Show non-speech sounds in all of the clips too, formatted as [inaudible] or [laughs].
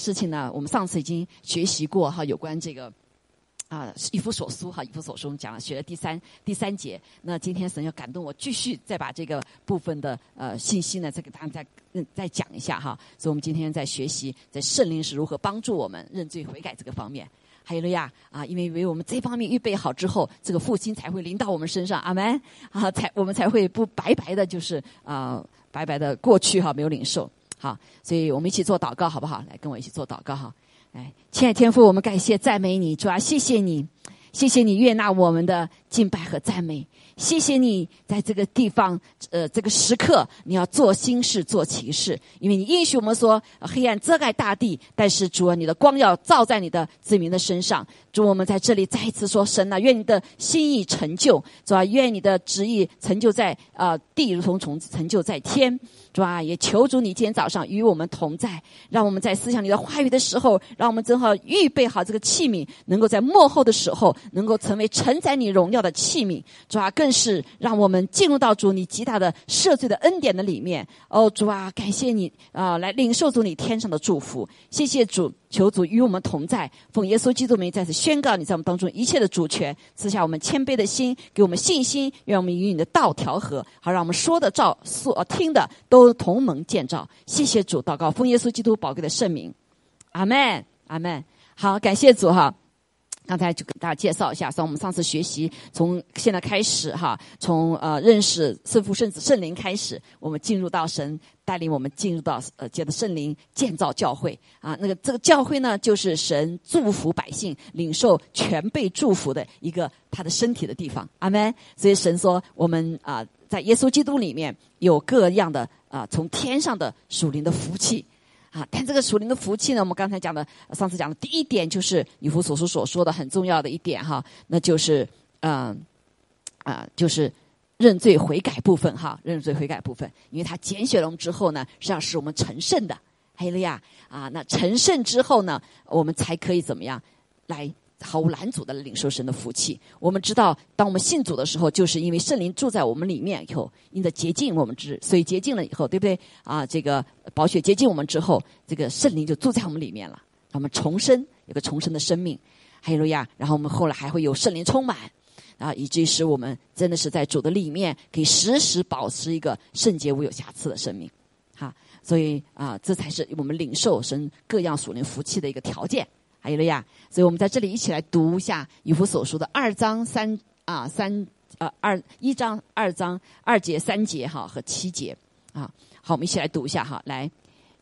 事情呢，我们上次已经学习过哈，有关这个啊以弗所书哈，以弗所书我们讲了学了第三第三节。那今天神要感动我，继续再把这个部分的呃信息呢，再给大家再嗯再讲一下哈。所以我们今天在学习，在圣灵是如何帮助我们认罪悔改这个方面。还有了呀啊，因为为我们这方面预备好之后，这个复兴才会临到我们身上，阿门啊，才我们才会不白白的，就是啊白白的过去哈，没有领受。好，所以我们一起做祷告，好不好？来，跟我一起做祷告哈。来，亲爱天父，我们感谢赞美你，主啊，谢谢你，谢谢你悦纳我们的敬拜和赞美。谢谢你在这个地方，呃，这个时刻你要做新事、做奇事，因为你允许我们说黑暗遮盖大地，但是主啊，你的光要照在你的子民的身上。主，我们在这里再一次说神啊，愿你的心意成就，主啊，愿你的旨意成就在啊地，如同从成就在天。主啊，也求主你今天早上与我们同在，让我们在思想你的话语的时候，让我们正好预备好这个器皿，能够在幕后的时候，能够成为承载你荣耀的器皿。主啊，更是让我们进入到主你极大的赦罪的恩典的里面。哦，主啊，感谢你啊，来领受主你天上的祝福。谢谢主。求主与我们同在，奉耶稣基督名再次宣告你在我们当中一切的主权，赐下我们谦卑的心，给我们信心，愿我们与你的道调和，好让我们说的照所听的都同盟建造。谢谢主，祷告奉耶稣基督宝贵的圣名，阿门，阿门。好，感谢主哈。刚才就给大家介绍一下，从我们上次学习，从现在开始哈，从呃认识圣父、圣子、圣灵开始，我们进入到神带领我们进入到呃借着圣灵建造教会啊。那个这个教会呢，就是神祝福百姓、领受全被祝福的一个他的身体的地方。阿门。所以神说，我们啊在耶稣基督里面有各样的啊从天上的属灵的福气。啊，但这个属灵的福气呢？我们刚才讲的，上次讲的第一点就是女仆所书所说的很重要的一点哈，那就是嗯啊，就是认罪悔改部分哈，认罪悔改部分，因为他拣选了之后呢，实际上是我们成圣的，黑了呀啊，那成圣之后呢，我们才可以怎么样来？毫无拦阻的领受神的福气。我们知道，当我们信主的时候，就是因为圣灵住在我们里面以后，因着洁净我们之所以洁净了以后，对不对？啊，这个宝血洁净我们之后，这个圣灵就住在我们里面了。我们重生，有个重生的生命，哈利路亚。然后我们后来还会有圣灵充满，啊，以至于使我们真的是在主的里面，可以时时保持一个圣洁无有瑕疵的生命。哈，所以啊，这才是我们领受神各样属灵福气的一个条件。还有了呀，所以我们在这里一起来读一下《以弗所书》的二章三啊三呃二一章二章二节三节哈和七节啊，好，我们一起来读一下哈，来，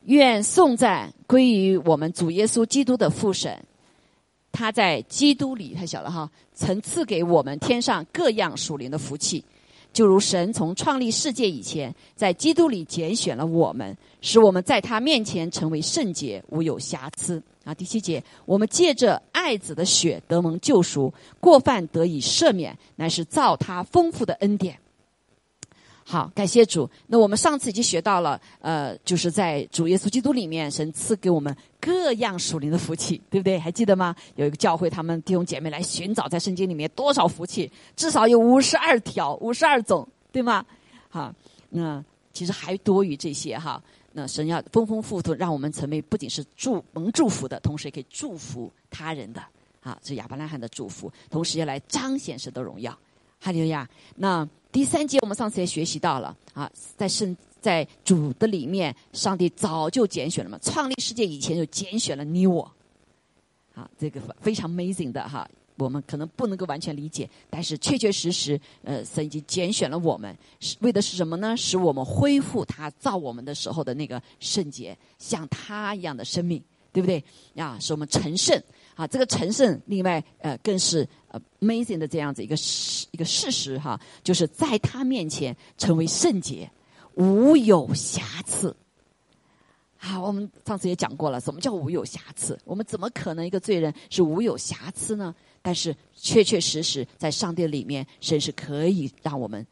愿颂赞归于我们主耶稣基督的父神，他在基督里太小了哈，曾赐给我们天上各样属灵的福气。就如神从创立世界以前，在基督里拣选了我们，使我们在他面前成为圣洁，无有瑕疵。啊，第七节，我们借着爱子的血得蒙救赎，过犯得以赦免，乃是造他丰富的恩典。好，感谢主。那我们上次已经学到了，呃，就是在主耶稣基督里面，神赐给我们各样属灵的福气，对不对？还记得吗？有一个教会，他们弟兄姐妹来寻找，在圣经里面多少福气，至少有五十二条、五十二种，对吗？好，那其实还多于这些哈。那神要丰丰富富，让我们成为不仅是祝蒙祝福的，同时也可以祝福他人的。啊，这亚伯拉罕的祝福，同时也来彰显神的荣耀。哈利路亚。那。第三节我们上次也学习到了啊，在圣在主的里面，上帝早就拣选了嘛，创立世界以前就拣选了你我，啊，这个非常 amazing 的哈，我们可能不能够完全理解，但是确确实实，呃，神已经拣选了我们，是为的是什么呢？使我们恢复他造我们的时候的那个圣洁，像他一样的生命，对不对？啊，使我们成圣。啊，这个成圣，另外呃，更是呃 amazing 的这样子一个事一个事实哈，就是在他面前成为圣洁，无有瑕疵。好，我们上次也讲过了，什么叫无有瑕疵？我们怎么可能一个罪人是无有瑕疵呢？但是确确实实在上帝里面，神是可以让我们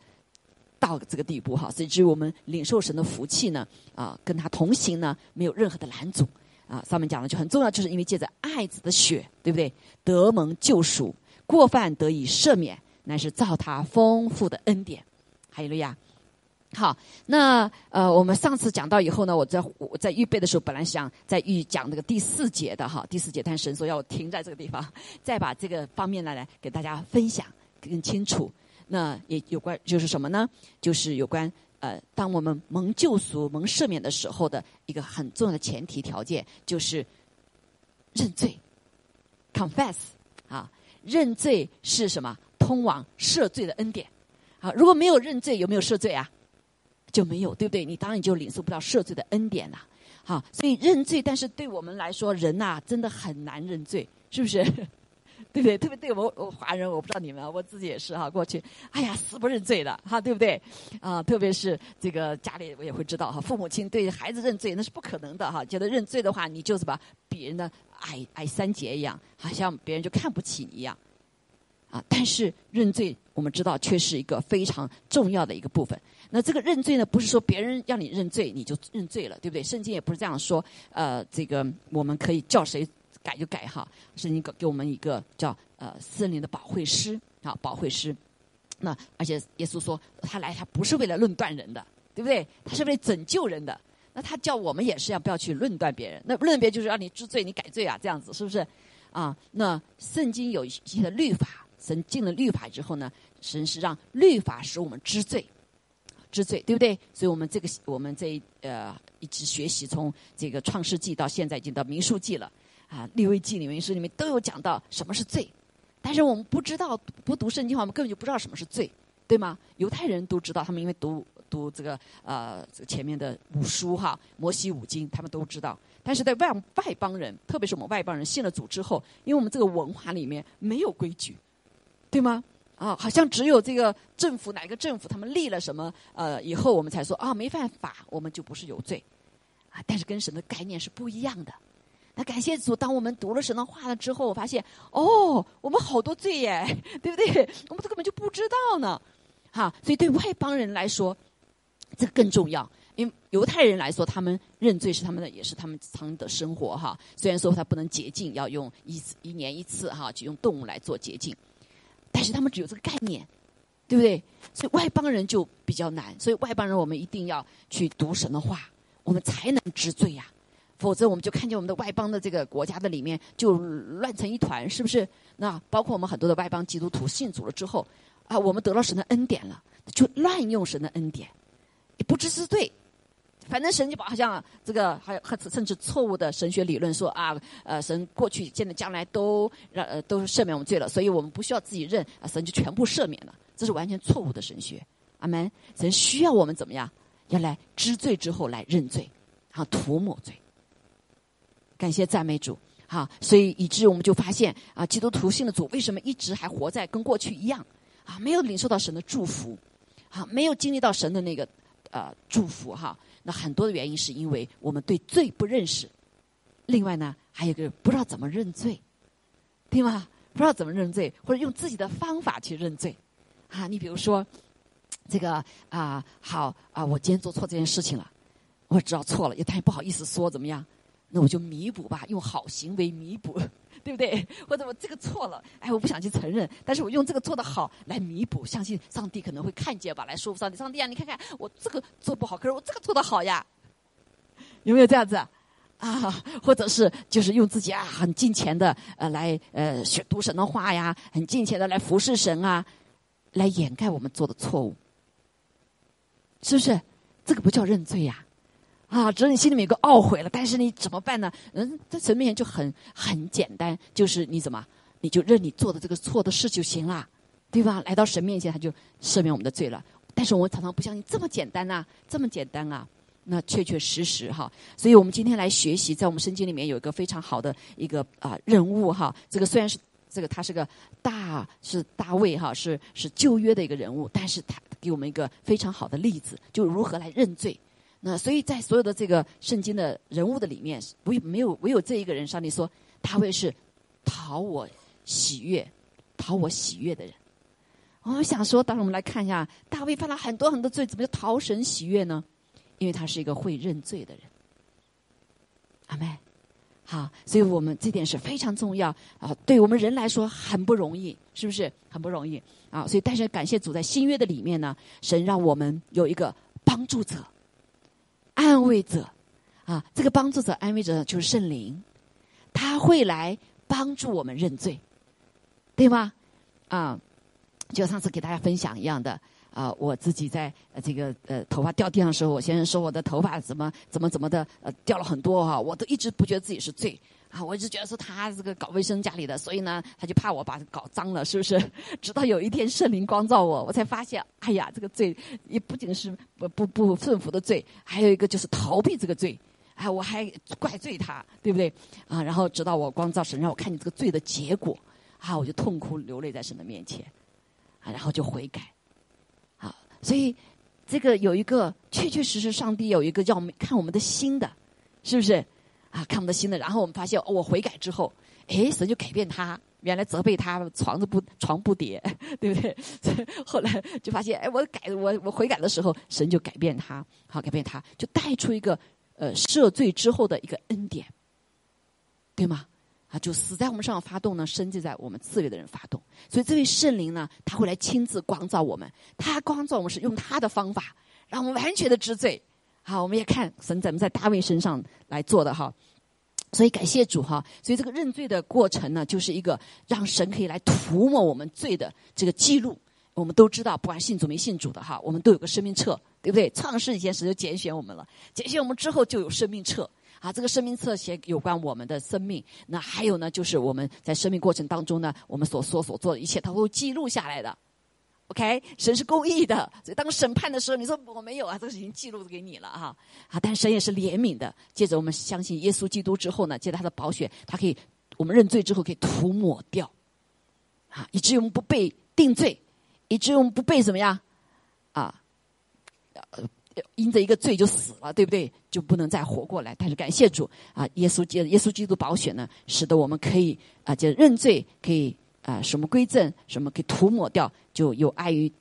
到这个地步哈，以至于我们领受神的福气呢，啊，跟他同行呢，没有任何的拦阻。啊，上面讲的就很重要，就是因为借着爱子的血，对不对？得蒙救赎，过犯得以赦免，乃是造他丰富的恩典。还有了呀，好，那呃，我们上次讲到以后呢，我在我在预备的时候，本来想在预讲那个第四节的哈，第四节，但神说要停在这个地方，再把这个方面呢来给大家分享更清楚。那也有关就是什么呢？就是有关呃，当我们蒙救赎、蒙赦免的时候的一个很重要的前提条件，就是认罪，confess 啊，认罪是什么？通往赦罪的恩典。好，如果没有认罪，有没有赦罪啊？就没有，对不对？你当然就领受不到赦罪的恩典了。好，所以认罪，但是对我们来说，人呐真的很难认罪，是不是？对不 [laughs] 对？特别对我我华人，我不知道你们，我自己也是哈。过去，哎呀，死不认罪的哈，对不对？啊，特别是这个家里，我也会知道哈，父母亲对孩子认罪那是不可能的哈。觉得认罪的话，你就是把别人的矮矮三截一样，好像别人就看不起你一样。啊，但是认罪，我们知道却是一个非常重要的一个部分。那这个认罪呢，不是说别人要你认罪你就认罪了，对不对？圣经也不是这样说。呃，这个我们可以叫谁改就改哈。圣经给给我们一个叫呃森林的保惠师啊，保惠师。那而且耶稣说他来他不是为了论断人的，对不对？他是为了拯救人的。那他叫我们也是要不要去论断别人？那论别就是让你知罪你改罪啊，这样子是不是？啊，那圣经有一些的律法，神进了律法之后呢，神是让律法使我们知罪。知罪，对不对？所以我们这个我们这呃一直学习，从这个创世纪到现在已经到民数记了啊，立位记里面是里面都有讲到什么是罪，但是我们不知道不读圣经的话，我们根本就不知道什么是罪，对吗？犹太人都知道，他们因为读读这个呃前面的五书哈，摩西五经，他们都知道。但是在外外邦人，特别是我们外邦人信了主之后，因为我们这个文化里面没有规矩，对吗？啊，好像只有这个政府哪个政府他们立了什么呃以后我们才说啊没犯法我们就不是有罪，啊但是跟神的概念是不一样的。那感谢主，当我们读了神的话了之后，我发现哦我们好多罪耶，[laughs] 对不对？我们都根本就不知道呢，哈。所以对外邦人来说，这个更重要。因为犹太人来说，他们认罪是他们的，也是他们常的生活哈。虽然说他不能洁净，要用一次一年一次哈，就用动物来做洁净。但是他们只有这个概念，对不对？所以外邦人就比较难。所以外邦人，我们一定要去读神的话，我们才能知罪呀。否则，我们就看见我们的外邦的这个国家的里面就乱成一团，是不是？那包括我们很多的外邦基督徒信主了之后，啊，我们得了神的恩典了，就滥用神的恩典，不知是罪。反正神就把好像这个，还有甚至错误的神学理论说啊，呃，神过去、现在、将来都让呃都赦免我们罪了，所以我们不需要自己认，啊，神就全部赦免了，这是完全错误的神学。阿门。神需要我们怎么样？要来知罪之后来认罪，然后涂抹罪。感谢赞美主，哈，所以以致我们就发现啊，基督徒信的主为什么一直还活在跟过去一样啊？没有领受到神的祝福，啊，没有经历到神的那个呃祝福哈。那很多的原因是因为我们对罪不认识，另外呢，还有一个不知道怎么认罪，对吗？不知道怎么认罪，或者用自己的方法去认罪，啊，你比如说，这个啊，好啊，我今天做错这件事情了，我知道错了，也但也不好意思说怎么样，那我就弥补吧，用好行为弥补。[laughs] 对不对？或者我这个错了，哎，我不想去承认，但是我用这个做的好来弥补，相信上帝可能会看见吧，来说服上帝。上帝啊，你看看我这个做不好，可是我这个做的好呀，有没有这样子啊？或者是就是用自己啊很金钱的呃来呃学读神的话呀，很金钱的来服侍神啊，来掩盖我们做的错误，是不是？这个不叫认罪呀。啊只是你心里面有个懊悔了，但是你怎么办呢？嗯，在神面前就很很简单，就是你怎么，你就认你做的这个错的事就行了，对吧？来到神面前，他就赦免我们的罪了。但是我们常常不相信这么简单呐，这么简单啊？那确确实实哈。所以我们今天来学习，在我们圣经里面有一个非常好的一个啊任务哈。这个虽然是这个他是个大是大卫哈，是是旧约的一个人物，但是他给我们一个非常好的例子，就如何来认罪。那所以在所有的这个圣经的人物的里面，唯没有唯有这一个人，上帝说大卫是讨我喜悦、讨我喜悦的人。我想说，当时我们来看一下，大卫犯了很多很多罪，怎么叫讨神喜悦呢？因为他是一个会认罪的人。阿妹，好，所以我们这点是非常重要啊，对我们人来说很不容易，是不是很不容易啊？所以，但是感谢主，在新约的里面呢，神让我们有一个。帮助者、安慰者啊。这个帮助者、安慰者就是圣灵，他会来帮助我们认罪，对吗？啊，就上次给大家分享一样的啊，我自己在这个呃头发掉地上的时候，我先生说我的头发怎么怎么怎么的呃掉了很多哈，我都一直不觉得自己是罪。啊，我一直觉得说他这个搞卫生家里的，所以呢，他就怕我把搞脏了，是不是？[laughs] 直到有一天圣灵光照我，我才发现，哎呀，这个罪也不仅是不不不顺服的罪，还有一个就是逃避这个罪。哎，我还怪罪他，对不对？啊，然后直到我光照神让我看见这个罪的结果，啊，我就痛哭流泪在神的面前，啊，然后就悔改。啊，所以这个有一个确确实实，上帝有一个叫我们看我们的心的，是不是？啊，看不到新的，然后我们发现，我悔改之后，哎，神就改变他，原来责备他床子不床不叠，[laughs] 对不对？[laughs] 后来就发现，哎，我改我我悔改的时候，神就改变他，好改变他，就带出一个呃赦罪之后的一个恩典，对吗？啊，就死在我们身上发动呢，生就在我们自卫的人发动，所以这位圣灵呢，他会来亲自光照我们，他光照我们是用他的方法，让我们完全的知罪。好，我们也看神怎么在大卫身上来做的哈，所以感谢主哈，所以这个认罪的过程呢，就是一个让神可以来涂抹我们罪的这个记录。我们都知道，不管信主没信主的哈，我们都有个生命册，对不对？创世以前神就拣选我们了，拣选我们之后就有生命册啊。这个生命册写有关我们的生命，那还有呢，就是我们在生命过程当中呢，我们所说所做的一切，它会记录下来的。OK，神是公义的，所以当审判的时候，你说我没有啊，这个已经记录给你了哈。啊，但神也是怜悯的。接着我们相信耶稣基督之后呢，借着他的宝血，他可以我们认罪之后可以涂抹掉，啊，以至于我们不被定罪，以至于我们不被怎么样啊，因着一个罪就死了，对不对？就不能再活过来。但是感谢主啊，耶稣借耶稣基督宝血呢，使得我们可以啊，就认罪可以。啊，什么归正，什么给涂抹掉，就有碍于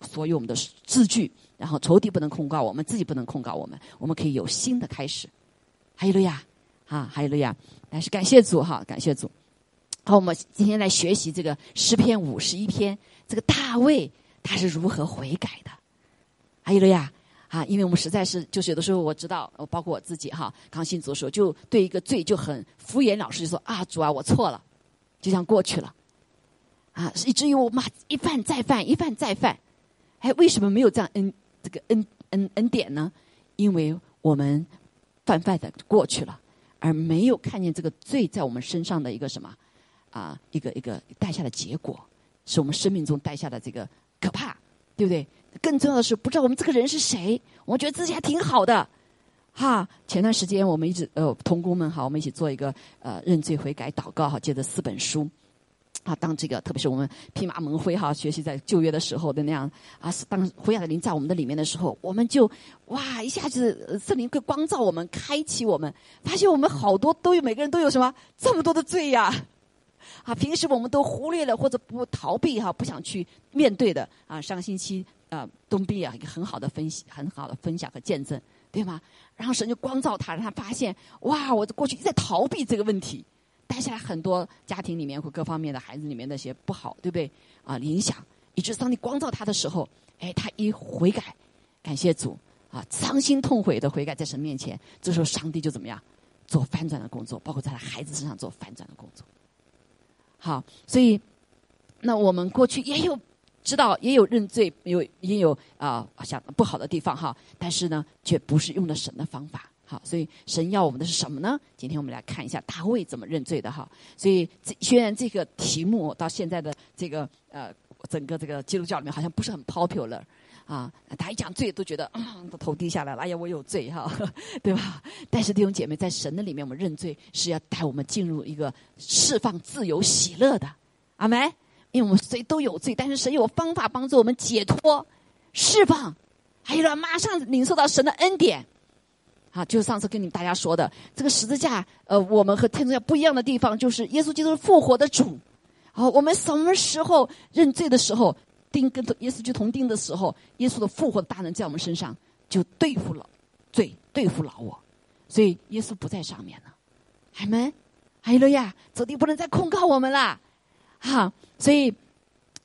所有我们的字句。然后仇敌不能控告我们，自己不能控告我们，我们可以有新的开始。还有了呀，啊，还有了呀。但是感谢主哈，感谢主。好，我们今天来学习这个诗篇五十一篇，这个大卫他是如何悔改的。还有了呀，啊，因为我们实在是就是有的时候我知道，包括我自己哈，刚信主的时候就对一个罪就很敷衍了事，就说啊，主啊，我错了，就像过去了。啊，以至于我骂一犯再犯，一犯再犯，哎，为什么没有这样恩这个恩恩恩典呢？因为我们犯犯的过去了，而没有看见这个罪在我们身上的一个什么啊，一个一个带下的结果，是我们生命中带下的这个可怕，对不对？更重要的是，不知道我们这个人是谁，我觉得自己还挺好的，哈。前段时间我们一直呃，同工们哈，我们一起做一个呃认罪悔改祷告哈，借着四本书。啊，当这个特别是我们披麻蒙灰哈，学习在旧约的时候的那样啊，当灰亚的灵在我们的里面的时候，我们就哇一下子圣灵会光照我们，开启我们，发现我们好多都有每个人都有什么这么多的罪呀！[laughs] 啊，平时我们都忽略了或者不逃避哈，不想去面对的啊。上个星期啊，东壁啊一个很好的分析，很好的分享和见证，对吗？然后神就光照他，让他发现哇，我过去一直在逃避这个问题。带下来很多家庭里面或各方面的孩子里面那些不好，对不对？啊，影响，以致当你光照他的时候，哎，他一悔改，感谢主，啊，伤心痛悔的悔改在神面前，这时候上帝就怎么样，做翻转的工作，包括在他孩子身上做翻转的工作。好，所以那我们过去也有知道，也有认罪，有也有啊想不好的地方哈，但是呢，却不是用的神的方法。好，所以神要我们的是什么呢？今天我们来看一下大卫怎么认罪的哈。所以这虽然这个题目到现在的这个呃整个这个基督教里面好像不是很 popular 啊，他一讲罪都觉得啊，头低下来了，哎呀，我有罪哈，[laughs] 对吧？但是弟兄姐妹，在神的里面，我们认罪是要带我们进入一个释放、自由、喜乐的，阿门。因为我们谁都有罪，但是神有方法帮助我们解脱、释放，还有了马上领受到神的恩典。啊，就是上次跟你们大家说的这个十字架，呃，我们和天主教不一样的地方，就是耶稣基督是复活的主。好，我们什么时候认罪的时候，钉跟耶稣就同钉的时候，耶稣的复活的大能在我们身上，就对付了罪，对付老我。所以耶稣不在上面了，海门，还有了呀，走地不能再控告我们了。哈，所以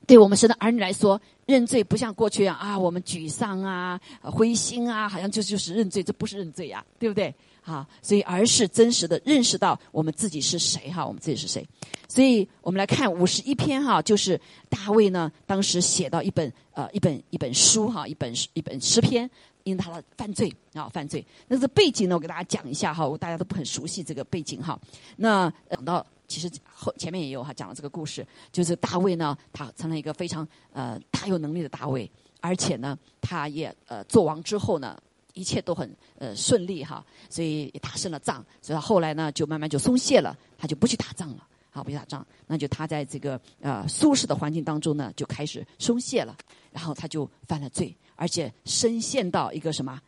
对我们神的儿女来说，认罪不像过去一样啊，我们沮丧啊、灰心啊，好像就就是认罪，这不是认罪呀，对不对？好，所以而是真实的认识到我们自己是谁哈，我们自己是谁。所以我们来看五十一篇哈，就是大卫呢当时写到一本呃一本一本书哈，一本一本诗篇，因他的犯罪啊犯罪。那这背景呢，我给大家讲一下哈，我大家都不很熟悉这个背景哈。那讲到其实后前面也有哈讲了这个故事，就是大卫呢，他成了一个非常呃大有能力的大卫，而且呢，他也呃做王之后呢。一切都很呃顺利哈，所以也打胜了仗，所以他后来呢就慢慢就松懈了，他就不去打仗了，啊不去打仗，那就他在这个呃舒适的环境当中呢就开始松懈了，然后他就犯了罪，而且深陷到一个什么？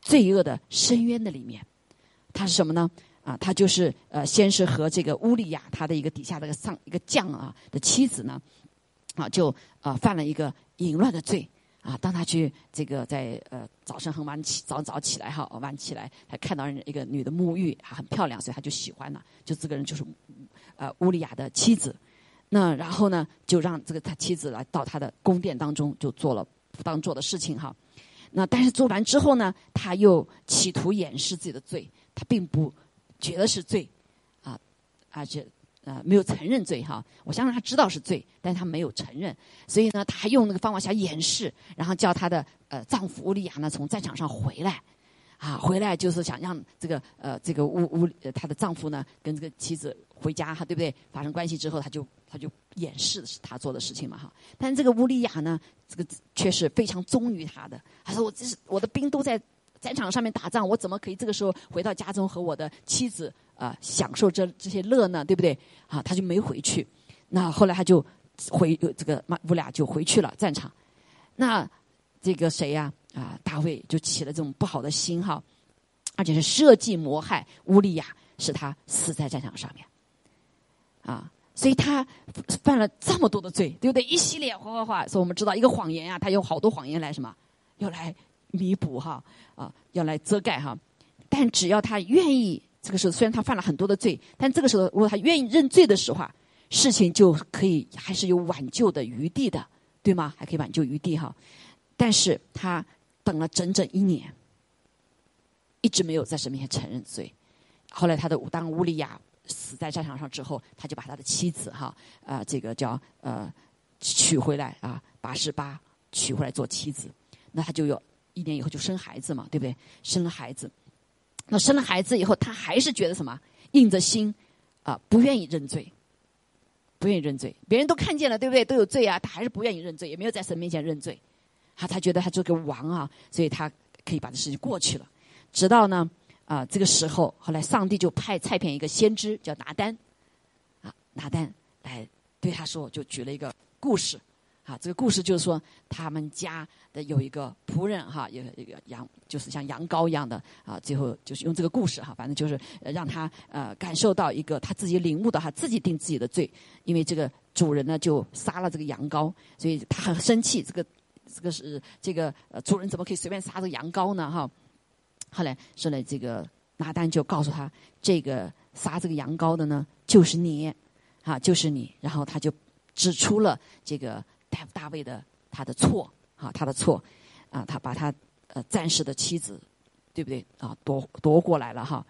罪恶的深渊的里面。他是什么呢？啊，他就是呃先是和这个乌利亚他的一个底下的一个上一个将啊的妻子呢，啊就啊犯了一个淫乱的罪。啊，当他去这个在呃早上很晚起早早起来哈，晚起来，他看到一个女的沐浴，还很漂亮，所以他就喜欢了。就这个人就是呃乌利亚的妻子。那然后呢，就让这个他妻子来到他的宫殿当中，就做了不当做的事情哈。那但是做完之后呢，他又企图掩饰自己的罪，他并不觉得是罪啊，而且。呃，没有承认罪哈，我相信他知道是罪，但是他没有承认，所以呢，他还用那个方法想掩饰，然后叫他的呃丈夫乌利亚呢从战场上回来，啊，回来就是想让这个呃这个乌乌她的丈夫呢跟这个妻子回家哈，对不对？发生关系之后，他就他就掩饰是他做的事情嘛哈，但这个乌利亚呢，这个却是非常忠于他的，他说我这是我的兵都在战场上面打仗，我怎么可以这个时候回到家中和我的妻子？啊，享受这这些乐呢，对不对？啊，他就没回去。那后来他就回这个马乌俩就回去了战场。那这个谁呀？啊，大卫就起了这种不好的心哈，而且是设计谋害乌利亚，使他死在战场上面。啊，所以他犯了这么多的罪，对不对？一系列哗哗哗，所以我们知道一个谎言啊，他有好多谎言来什么，要来弥补哈，啊，要来遮盖哈。但只要他愿意。这个时候，虽然他犯了很多的罪，但这个时候，如果他愿意认罪的时候，事情就可以还是有挽救的余地的，对吗？还可以挽救余地哈。但是他等了整整一年，一直没有在神面前承认罪。后来他的当乌利亚死在战场上之后，他就把他的妻子哈啊这个叫呃娶回来啊八十八娶回来做妻子，那他就有一年以后就生孩子嘛，对不对？生了孩子。那生了孩子以后，他还是觉得什么硬着心啊，不愿意认罪，不愿意认罪。别人都看见了，对不对？都有罪啊，他还是不愿意认罪，也没有在神面前认罪。啊，他觉得他做个王啊，所以他可以把这事情过去了。直到呢啊，这个时候，后来上帝就派差遣一个先知叫拿丹，啊，拿丹来对他说，就举了一个故事。啊，这个故事就是说，他们家的有一个仆人哈，有一个羊，就是像羊羔一样的啊。最后就是用这个故事哈，反正就是让他呃感受到一个他自己领悟的哈，自己定自己的罪。因为这个主人呢就杀了这个羊羔，所以他很生气。这个这个是这个主人怎么可以随便杀这个羊羔呢？哈。后来说呢，这个拿单就告诉他，这个杀这个羊羔的呢就是你，啊，就是你。然后他就指出了这个。大卫的他的错啊，他的错啊，他把他呃战士的妻子，对不对啊？夺夺过来了哈，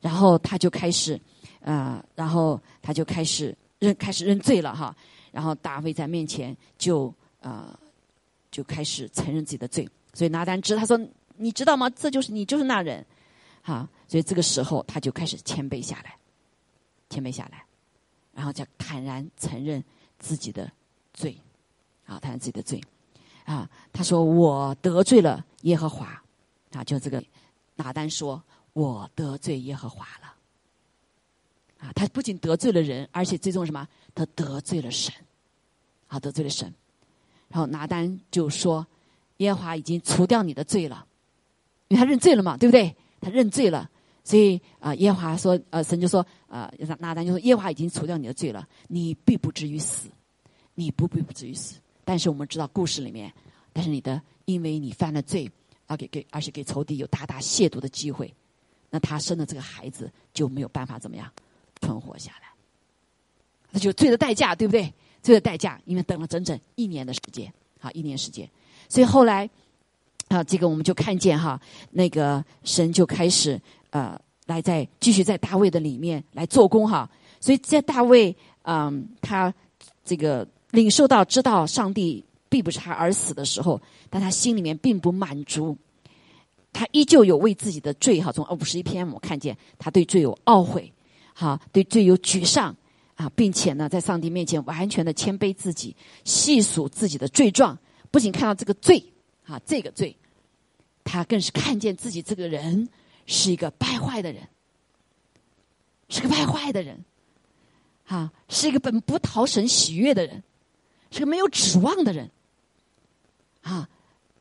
然后他就开始啊，然后他就开始认开始认罪了哈。然后大卫在面前就啊就开始承认自己的罪，所以拿单知他说你知道吗？这就是你就是那人，哈。所以这个时候他就开始谦卑下来，谦卑下来，然后就坦然承认自己的罪。啊，他自己的罪，啊，他说我得罪了耶和华，啊，就这个拿单说，我得罪耶和华了，啊，他不仅得罪了人，而且最终什么？他得罪了神，啊，得罪了神。然后拿单就说，耶和华已经除掉你的罪了，因为他认罪了嘛，对不对？他认罪了，所以啊，耶和华说，呃，神就说，呃，拿单就说，耶和华已经除掉你的罪了，你必不至于死，你不必不至于死。但是我们知道故事里面，但是你的因为你犯了罪，而给给而且给仇敌有大大亵渎的机会，那他生的这个孩子就没有办法怎么样存活下来，那就罪的代价，对不对？罪的代价，因为等了整整一年的时间，好，一年时间。所以后来，啊，这个我们就看见哈，那个神就开始呃，来在继续在大卫的里面来做工哈。所以在大卫，嗯，他这个领受到知道上帝并不是他而死的时候，但他心里面并不满足，他依旧有为自己的罪哈。从五十一篇我看见他对罪有懊悔，哈，对罪有沮丧。啊，并且呢，在上帝面前完全的谦卑自己，细数自己的罪状，不仅看到这个罪，啊，这个罪，他更是看见自己这个人是一个败坏的人，是个败坏的人，啊，是一个本不讨神喜悦的人，是个没有指望的人，啊，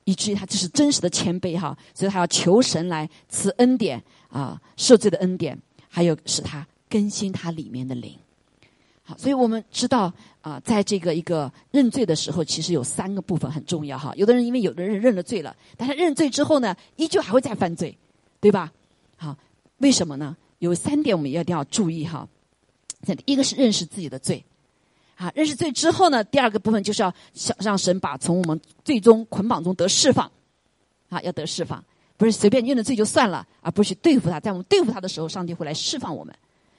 以至于他这是真实的谦卑哈，所以他要求神来赐恩典啊，赦罪的恩典，还有使他更新他里面的灵。好所以我们知道啊，在这个一个认罪的时候，其实有三个部分很重要哈。有的人因为有的人认了罪了，但是认罪之后呢，依旧还会再犯罪，对吧？好，为什么呢？有三点我们一定要注意哈。一个是认识自己的罪，啊，认识罪之后呢，第二个部分就是要想让神把从我们最终捆绑中得释放，啊，要得释放，不是随便认了罪就算了，而不是去对付他，在我们对付他的时候，上帝会来释放我们。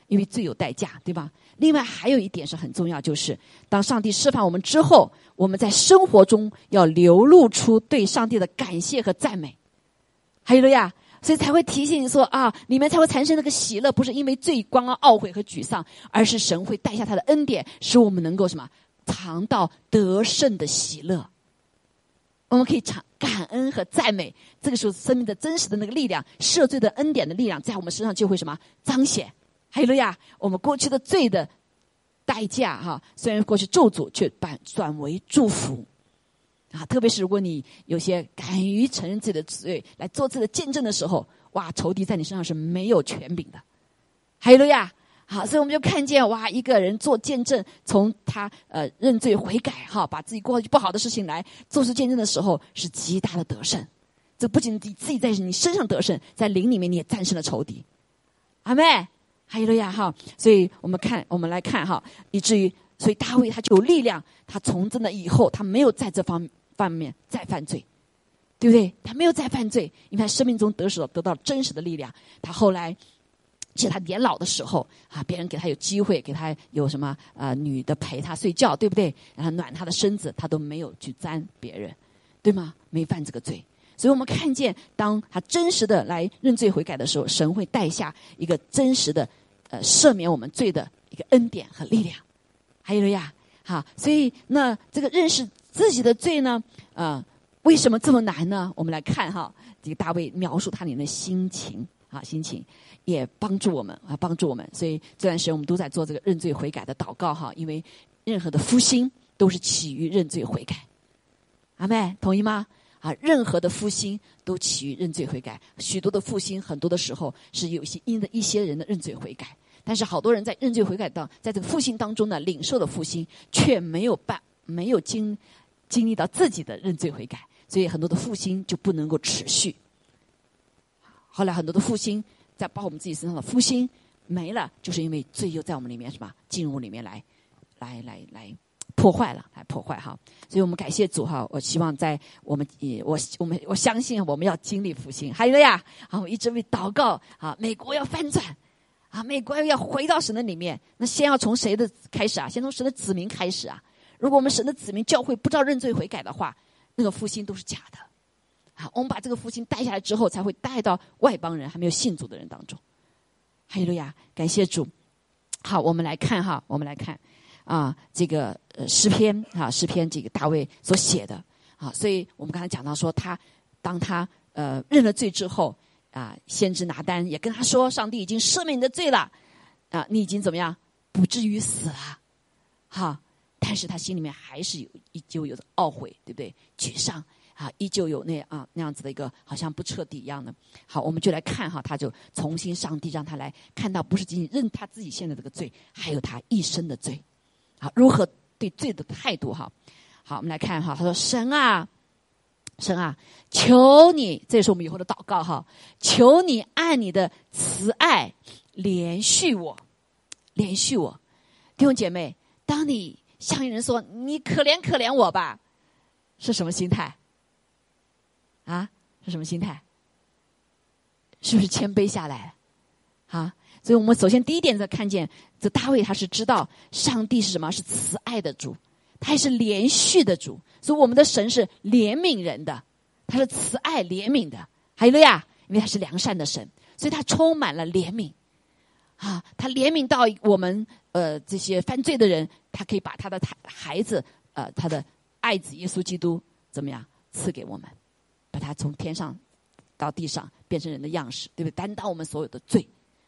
因为罪有代价，对吧？另外还有一点是很重要，就是当上帝释放我们之后，我们在生活中要流露出对上帝的感谢和赞美。还有了呀，所以才会提醒你说啊，里面才会产生那个喜乐，不是因为罪光啊、懊悔和沮丧，而是神会带下他的恩典，使我们能够什么尝到得胜的喜乐。我们可以尝感恩和赞美，这个时候生命的真实的那个力量、赦罪的恩典的力量，在我们身上就会什么彰显。还有了呀，我们过去的罪的代价哈，虽然过去咒诅，却转转为祝福啊！特别是如果你有些敢于承认自己的罪，来做自己的见证的时候，哇，仇敌在你身上是没有权柄的。还有了呀，好，所以我们就看见哇，一个人做见证，从他呃认罪悔改哈，把自己过去不好的事情来做出见证的时候，是极大的得胜。这不仅你自己在你身上得胜，在灵里面你也战胜了仇敌。阿妹。还有了呀哈，所以我们看，我们来看哈，以至于，所以大卫他就有力量，他从真的以后，他没有在这方方面再犯罪，对不对？他没有再犯罪，因为他生命中得手得到真实的力量。他后来，其实他年老的时候啊，别人给他有机会，给他有什么啊女的陪他睡觉，对不对？然后暖他的身子，他都没有去沾别人，对吗？没犯这个罪。所以我们看见，当他真实的来认罪悔改的时候，神会带下一个真实的。呃，赦免我们罪的一个恩典和力量，还有了呀，好，所以那这个认识自己的罪呢，啊，为什么这么难呢？我们来看哈，这个大卫描述他里面的心情啊，心情也帮助我们啊，帮助我们。所以这段时间我们都在做这个认罪悔改的祷告哈，因为任何的复兴都是起于认罪悔改。阿妹，同意吗？啊，任何的复兴都起于认罪悔改。许多的复兴，很多的时候是有些因的一些人的认罪悔改。但是好多人在认罪悔改当，在这个复兴当中呢，领受的复兴却没有办，没有经经历到自己的认罪悔改，所以很多的复兴就不能够持续。后来很多的复兴在把我们自己身上的复兴没了，就是因为罪又在我们里面什么？进入里面来，来来来破坏了，来破坏哈。所以我们感谢主哈，我希望在我们也我我们我相信我们要经历复兴，还有呀，啊，我一直为祷告啊，美国要翻转。啊，美国要回到神的里面，那先要从谁的开始啊？先从神的子民开始啊！如果我们神的子民教会不知道认罪悔改的话，那个复兴都是假的。好，我们把这个复兴带下来之后，才会带到外邦人还没有信主的人当中。哈利路亚，感谢主。好，我们来看哈，我们来看啊，这个诗篇啊，诗篇这个大卫所写的啊，所以我们刚才讲到说，他当他呃认了罪之后。啊，先知拿单也跟他说：“上帝已经赦免你的罪了，啊，你已经怎么样，不至于死了，哈。但是他心里面还是有依旧有着懊悔，对不对？沮丧啊，依旧有那啊那样子的一个好像不彻底一样的。好，我们就来看哈，他就重新上帝让他来看到，不是仅仅认他自己现在这个罪，还有他一生的罪，好，如何对罪的态度哈。好，我们来看哈，他说：神啊。”神啊，求你，这也是我们以后的祷告哈。求你按你的慈爱连续我，连续我。弟兄姐妹，当你向人说：“你可怜可怜我吧。”是什么心态？啊，是什么心态？是不是谦卑下来？啊，所以我们首先第一点在看见，这大卫他是知道上帝是什么？是慈爱的主，他也是连续的主。所以我们的神是怜悯人的，他是慈爱怜悯的。还有了呀，因为他是良善的神，所以他充满了怜悯。啊，他怜悯到我们呃这些犯罪的人，他可以把他的孩孩子呃他的爱子耶稣基督怎么样赐给我们，把他从天上。到地上变成人的样式，对不对？担当我们所有的罪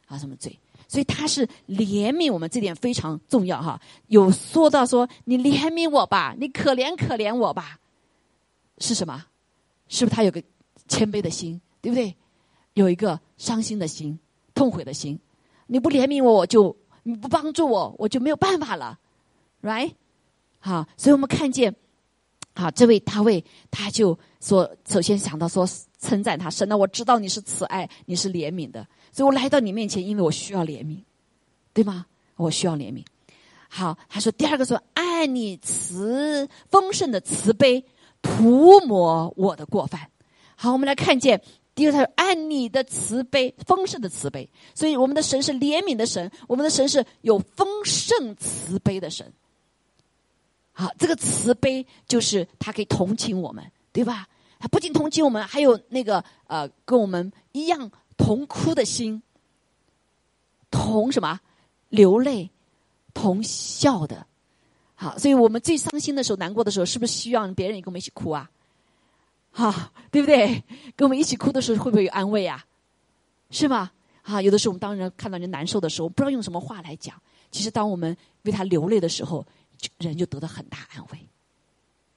啊，什么罪？所以他是怜悯我们，这点非常重要哈。有说到说你怜悯我吧，你可怜可怜我吧，是什么？是不是他有个谦卑的心，对不对？有一个伤心的心、痛悔的心。你不怜悯我，我就你不帮助我，我就没有办法了，right？好，所以我们看见，好，这位大卫他就说，首先想到说。称赞他，神啊，我知道你是慈爱，你是怜悯的，所以我来到你面前，因为我需要怜悯，对吗？我需要怜悯。好，他说第二个说，爱你慈丰盛的慈悲涂抹我的过犯。好，我们来看见第二个，按你的慈悲丰盛的慈悲，所以我们的神是怜悯的神，我们的神是有丰盛慈悲的神。好，这个慈悲就是他可以同情我们，对吧？他不仅同情我们，还有那个呃，跟我们一样同哭的心，同什么流泪，同笑的。好，所以我们最伤心的时候、难过的时候，是不是需要别人也跟我们一起哭啊？哈，对不对？跟我们一起哭的时候，会不会有安慰啊？是吗？啊，有的时候我们当人看到人难受的时候，不知道用什么话来讲。其实，当我们为他流泪的时候，人就得到很大安慰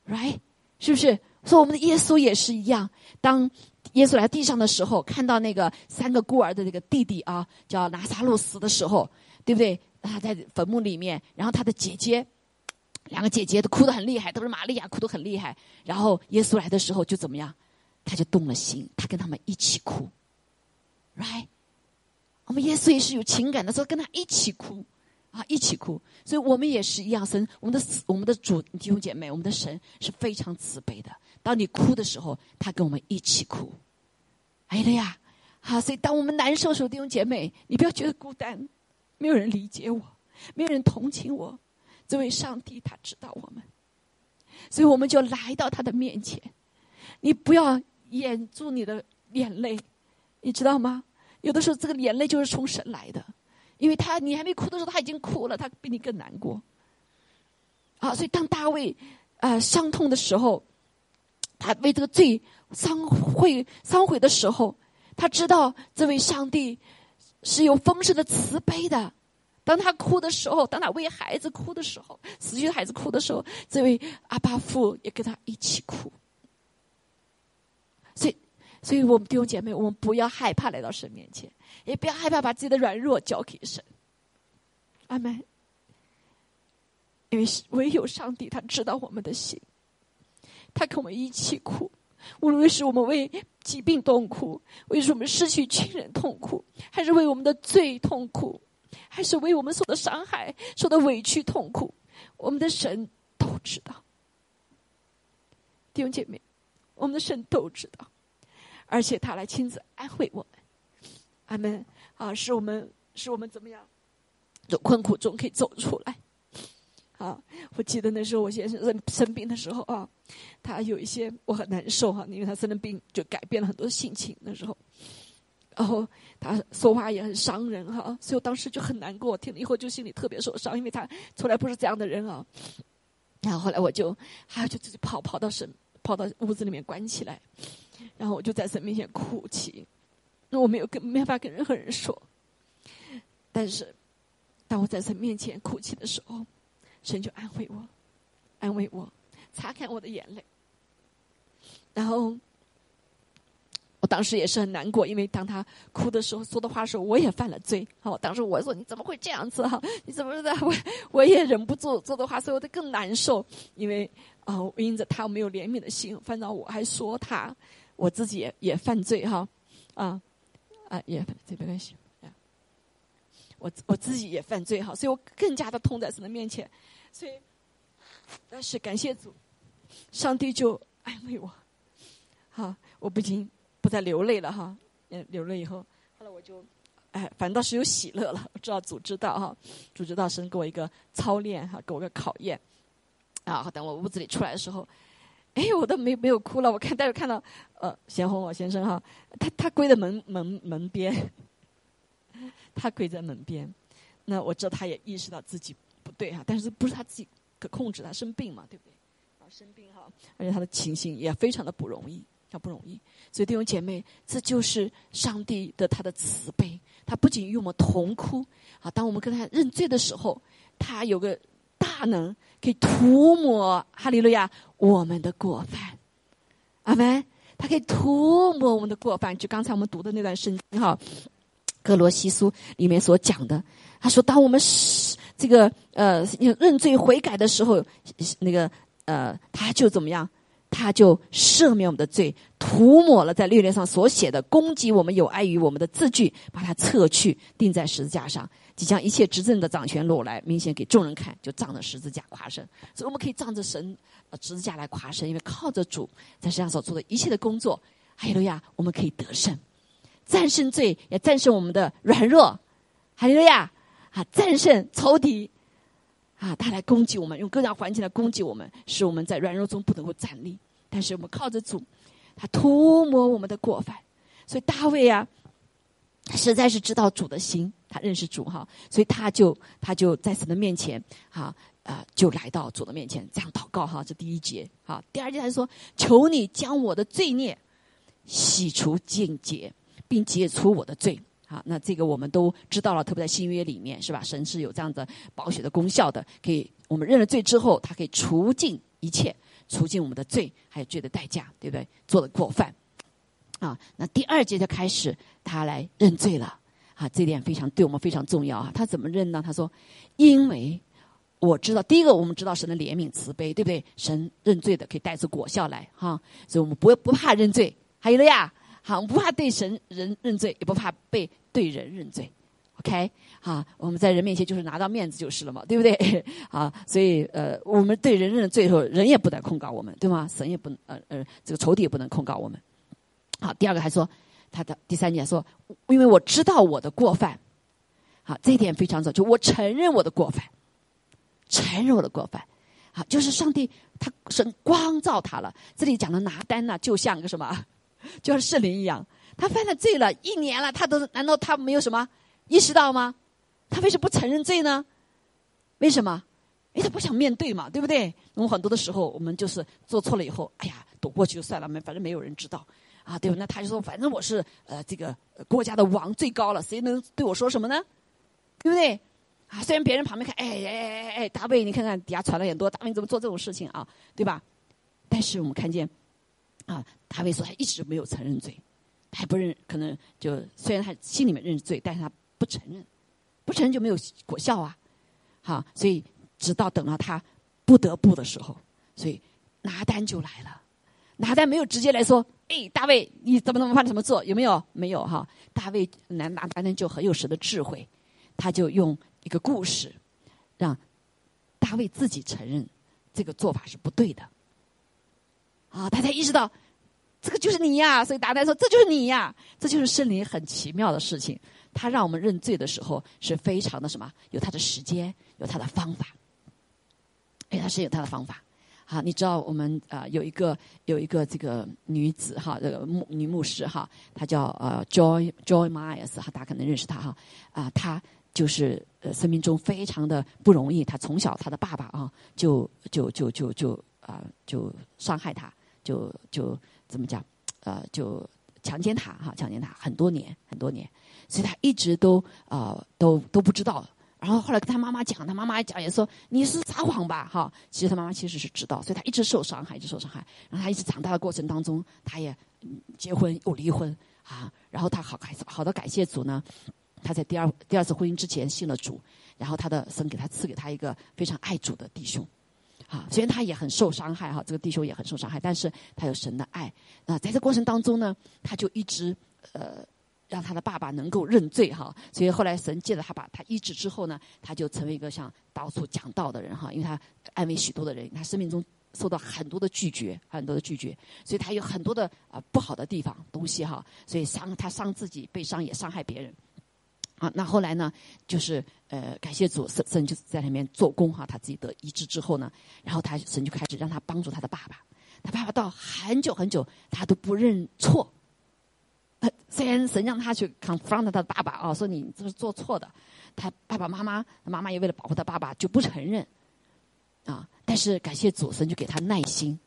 ，right？是不是？说我们的耶稣也是一样，当耶稣来地上的时候，看到那个三个孤儿的那个弟弟啊，叫拿撒路死的时候，对不对？他在坟墓里面，然后他的姐姐，两个姐姐都哭得很厉害，都是玛利亚哭得很厉害。然后耶稣来的时候就怎么样？他就动了心，他跟他们一起哭，right？我们耶稣也是有情感的，说跟他一起哭。啊，一起哭，所以我们也是一样。神，我们的我们的主弟兄姐妹，我们的神是非常慈悲的。当你哭的时候，他跟我们一起哭。哎呀，好，所以当我们难受的时候，弟兄姐妹，你不要觉得孤单，没有人理解我，没有人同情我。这位上帝他知道我们，所以我们就来到他的面前。你不要掩住你的眼泪，你知道吗？有的时候这个眼泪就是从神来的。因为他你还没哭的时候，他已经哭了，他比你更难过。啊，所以当大卫啊伤痛的时候，他为这个罪伤悔伤悔的时候，他知道这位上帝是有丰盛的慈悲的。当他哭的时候，当他为孩子哭的时候，死去的孩子哭的时候，这位阿巴父也跟他一起哭。所以，所以我们弟兄姐妹，我们不要害怕来到神面前。也不要害怕把自己的软弱交给神，阿门。因为唯有上帝他知道我们的心，他跟我们一起哭。无论是我们为疾病痛苦，为什么失去亲人痛苦，还是为我们的罪痛苦，还是为我们受的伤害、受的委屈痛苦，我们的神都知道。弟兄姐妹，我们的神都知道，而且他来亲自安慰我们。阿门啊！是我们，是我们怎么样？从困苦中可以走出来。啊，我记得那时候我先生生生病的时候啊，他有一些我很难受哈，因为他生了病就改变了很多性情那时候，然后他说话也很伤人哈，所以我当时就很难过，听了以后就心里特别受伤，因为他从来不是这样的人啊。然后后来我就，还就自己跑跑到神，跑到屋子里面关起来，然后我就在神面前哭泣。那我没有跟没法跟任何人说，但是当我在神面前哭泣的时候，神就安慰我，安慰我，擦干我的眼泪。然后我当时也是很难过，因为当他哭的时候说的话时候，我也犯了罪。好，当时我说你怎么会这样子哈？你怎么知道？[laughs] 我我也忍不住说的话，所以我就更难受。因为啊，因着他没有怜悯的心，反正我还说他，我自己也也犯罪哈啊。啊，也这没关系。我我自己也犯罪哈，所以我更加的痛在神的面前。所以，但是感谢主，上帝就安慰我，好，我不仅不再流泪了哈，嗯，流泪以后，后来我就，哎，反倒是有喜乐了。[laughs] 我知道组织道哈，组织道神给我一个操练哈，给我个考验，啊，等我屋子里出来的时候，哎，我都没没有哭了。我看，待会看到，呃，贤红我先生哈，他他跪在门门门边，[laughs] 他跪在门边，那我知道他也意识到自己不对哈，但是不是他自己可控制，他生病嘛，对不对？啊，生病哈，而且他的情形也非常的不容易。他不容易，所以弟兄姐妹，这就是上帝的他的慈悲。他不仅与我们同哭啊，当我们跟他认罪的时候，他有个大能可以涂抹哈利路亚我们的过犯。阿门。他可以涂抹我们的过犯。就刚才我们读的那段圣经哈，《哥罗西书》里面所讲的，他说：当我们是这个呃认罪悔改的时候，那个呃他就怎么样？他就赦免我们的罪，涂抹了在律例上所写的攻击我们有碍于我们的字句，把它撤去，钉在十字架上，即将一切执政的掌权落来，明显给众人看，就仗着十字架夸神。所以我们可以仗着神呃十字架来夸神，因为靠着主在身上所做的一切的工作，哈利路亚，我们可以得胜，战胜罪，也战胜我们的软弱，哈利路亚，啊，战胜仇敌。啊，他来攻击我们，用各样环境来攻击我们，使我们在软弱中不能够站立。但是我们靠着主，他涂抹我们的过犯。所以大卫啊，实在是知道主的心，他认识主哈，所以他就他就在神的面前，哈啊，就来到主的面前，这样祷告哈。这第一节，好，第二节他说：“求你将我的罪孽洗除净洁，并解除我的罪。”好，那这个我们都知道了，特别在新约里面，是吧？神是有这样的保血的功效的，可以我们认了罪之后，他可以除尽一切，除尽我们的罪，还有罪的代价，对不对？做的过犯，啊，那第二节就开始他来认罪了，啊，这点非常对我们非常重要啊。他怎么认呢？他说，因为我知道，第一个我们知道神的怜悯慈悲，对不对？神认罪的可以带出果效来，哈，所以我们不不怕认罪。还有了呀。好，不怕对神人认罪，也不怕被对人认罪，OK？好，我们在人面前就是拿到面子就是了嘛，对不对？好，[laughs] 所以呃，我们对人认罪后，人也不能控告我们，对吗？神也不能呃呃，这个仇敌也不能控告我们。好，第二个还说他的第三点说，因为我知道我的过犯，好，这一点非常重要，就我承认我的过犯，承认我的过犯，好，就是上帝他神光照他了。这里讲的拿单呢，就像个什么？就像圣灵一样，他犯了罪了一年了，他都难道他没有什么意识到吗？他为什么不承认罪呢？为什么？因为他不想面对嘛，对不对？我们很多的时候，我们就是做错了以后，哎呀，躲过去就算了，没反正没有人知道啊，对吧？那他就说，反正我是呃这个国家的王最高了，谁能对我说什么呢？对不对？啊，虽然别人旁边看，哎哎哎哎哎，大卫，你看看底下传了也多，大卫怎么做这种事情啊？对吧？但是我们看见。啊，大卫说他一直没有承认罪，他还不认，可能就虽然他心里面认罪，但是他不承认，不承认就没有果效啊。好，所以直到等到他不得不的时候，所以拿单就来了。拿单没有直接来说，哎，大卫你怎么怎么办怎么做？有没有？没有哈。大卫拿拿单就很有神的智慧，他就用一个故事，让大卫自己承认这个做法是不对的。啊，他才意识到，这个就是你呀！所以达丹说：“这就是你呀！”这就是圣灵很奇妙的事情。他让我们认罪的时候是非常的什么？有他的时间，有他的方法。哎，他是有他的方法。好，你知道我们啊有一个有一个这个女子哈，这个牧女牧师哈，她叫呃 Joy Joy Myers 哈，大家可能认识她哈。啊，她就是呃生命中非常的不容易。她从小她的爸爸啊就就就就就啊就伤害她。就就怎么讲，呃，就强奸他哈，强奸他很多年很多年，所以他一直都啊都都不知道。然后后来跟他妈妈讲，他妈妈讲也说你是撒谎吧哈。其实他妈妈其实是知道，所以他一直受伤害，一直受伤害。然后他一直长大的过程当中，他也结婚又离婚啊。然后他好感好的感谢主呢，他在第二第二次婚姻之前信了主，然后他的神给他赐给他一个非常爱主的弟兄。啊，虽然他也很受伤害哈，这个弟兄也很受伤害，但是他有神的爱。那在这过程当中呢，他就一直呃让他的爸爸能够认罪哈。所以后来神借着他把他医治之后呢，他就成为一个像到处讲道的人哈，因为他安慰许多的人，他生命中受到很多的拒绝，很多的拒绝，所以他有很多的啊不好的地方东西哈，所以伤他伤自己，被伤也伤害别人。啊，那后来呢，就是呃，感谢主，神神就在里面做工哈，他自己得医治之后呢，然后他神就开始让他帮助他的爸爸，他爸爸到很久很久他都不认错，他，虽然神让他去 confront 他的爸爸啊，说你这是做错的，他爸爸妈妈，他妈妈也为了保护他爸爸就不承认，啊，但是感谢主，神就给他耐心，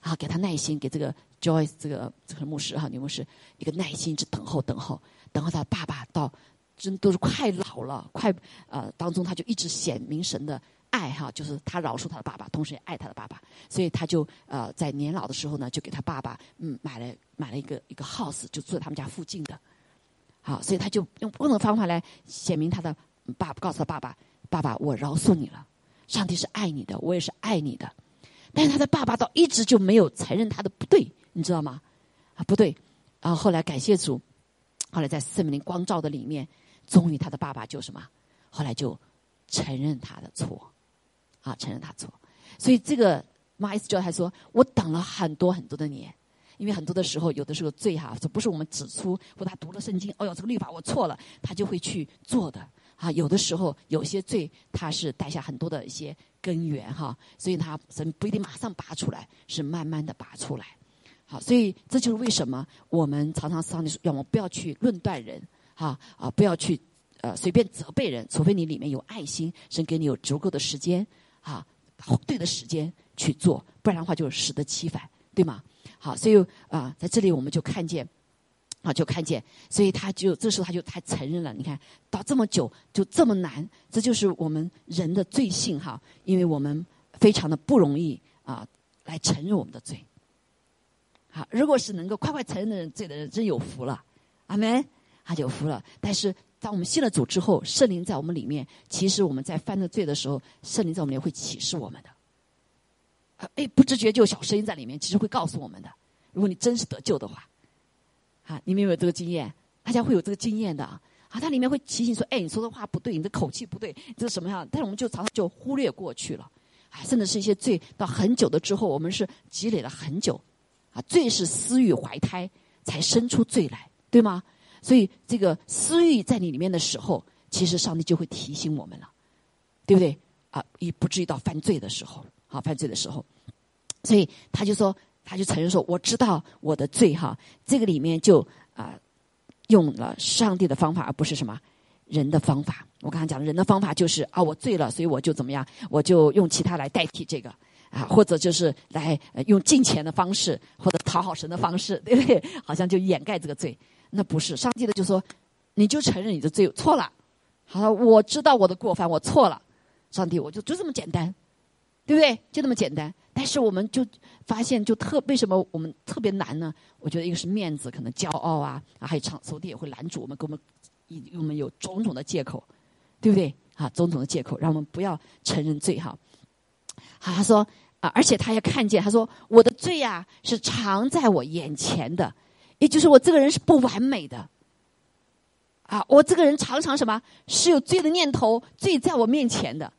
啊，给他耐心，给这个 Joyce 这个这个牧师哈女牧师一个耐心，一直等候等候，等候他爸爸到。真都是快老了，快呃当中他就一直显明神的爱哈，就是他饶恕他的爸爸，同时也爱他的爸爸，所以他就呃在年老的时候呢，就给他爸爸嗯买了买了一个一个 house，就住在他们家附近的，好，所以他就用不同的方法来显明他的爸，告诉他爸爸，爸爸我饶恕你了，上帝是爱你的，我也是爱你的，但是他的爸爸倒一直就没有承认他的不对，你知道吗？啊不对，然后后来感谢主，后来在圣灵光照的里面。终于，他的爸爸就什么？后来就承认他的错，啊，承认他错。所以这个马伊斯教还说：“我等了很多很多的年，因为很多的时候，有的时候罪哈，这不是我们指出或他读了圣经，哦哟，这个律法我错了，他就会去做的啊。有的时候，有些罪他是带下很多的一些根源哈，所以他神不一定马上拔出来，是慢慢的拔出来。好，所以这就是为什么我们常常上帝说，要我们不要去论断人。”哈啊！不要去呃随便责备人，除非你里面有爱心，神给你有足够的时间啊，对的时间去做，不然的话就适得其反，对吗？好，所以啊，在这里我们就看见啊，就看见，所以他就这时候他就他承认了。你看到这么久就这么难，这就是我们人的罪性哈，因为我们非常的不容易啊来承认我们的罪。好，如果是能够快快承认的人罪的人，真有福了，阿门。他就服了，但是当我们信了主之后，圣灵在我们里面，其实我们在犯了罪的时候，圣灵在我们里面会启示我们的。哎，不知觉就有小声音在里面，其实会告诉我们的。如果你真是得救的话，啊，你们有没有这个经验？大家会有这个经验的啊。啊，它里面会提醒说，哎，你说的话不对，你的口气不对，这是什么样？但是我们就常常就忽略过去了。啊，甚至是一些罪，到很久的之后，我们是积累了很久。啊，罪是私欲怀胎才生出罪来，对吗？所以，这个私欲在你里面的时候，其实上帝就会提醒我们了，对不对？啊，也不至于到犯罪的时候，好，犯罪的时候，所以他就说，他就承认说，我知道我的罪哈。这个里面就啊，用了上帝的方法，而不是什么人的方法。我刚才讲的人的方法就是啊，我罪了，所以我就怎么样，我就用其他来代替这个啊，或者就是来用金钱的方式，或者讨好神的方式，对不对？好像就掩盖这个罪。那不是上帝的，就说，你就承认你的罪错了，好，我知道我的过犯，我错了，上帝，我就就这么简单，对不对？就这么简单。但是我们就发现，就特为什么我们特别难呢？我觉得一个是面子，可能骄傲啊，还有场仇敌也会拦住我们，给我们以我们有种种的借口，对不对？啊，种种的借口，让我们不要承认罪哈。好，他说啊，而且他也看见，他说我的罪呀是藏在我眼前的。也就是我这个人是不完美的，啊，我这个人常常什么？是有罪的念头，罪在我面前的，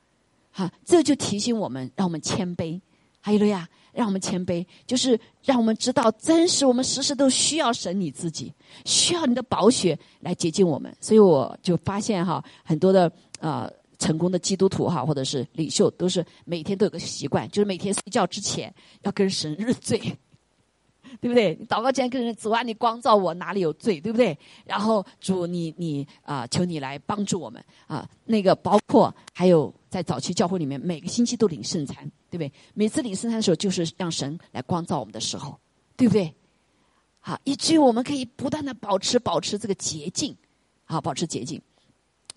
哈，这就提醒我们，让我们谦卑，还有了呀，让我们谦卑，就是让我们知道，真实我们时时都需要神你自己，需要你的宝血来洁净我们。所以我就发现哈，很多的呃成功的基督徒哈，或者是领袖，都是每天都有个习惯，就是每天睡觉之前要跟神认罪。对不对？你祷告前跟人主啊，你光照我哪里有罪，对不对？然后主你你啊，求你来帮助我们啊。那个包括还有在早期教会里面，每个星期都领圣餐，对不对？每次领圣餐的时候，就是让神来光照我们的时候，对不对？好，以至于我们可以不断的保持保持这个洁净，好，保持洁净。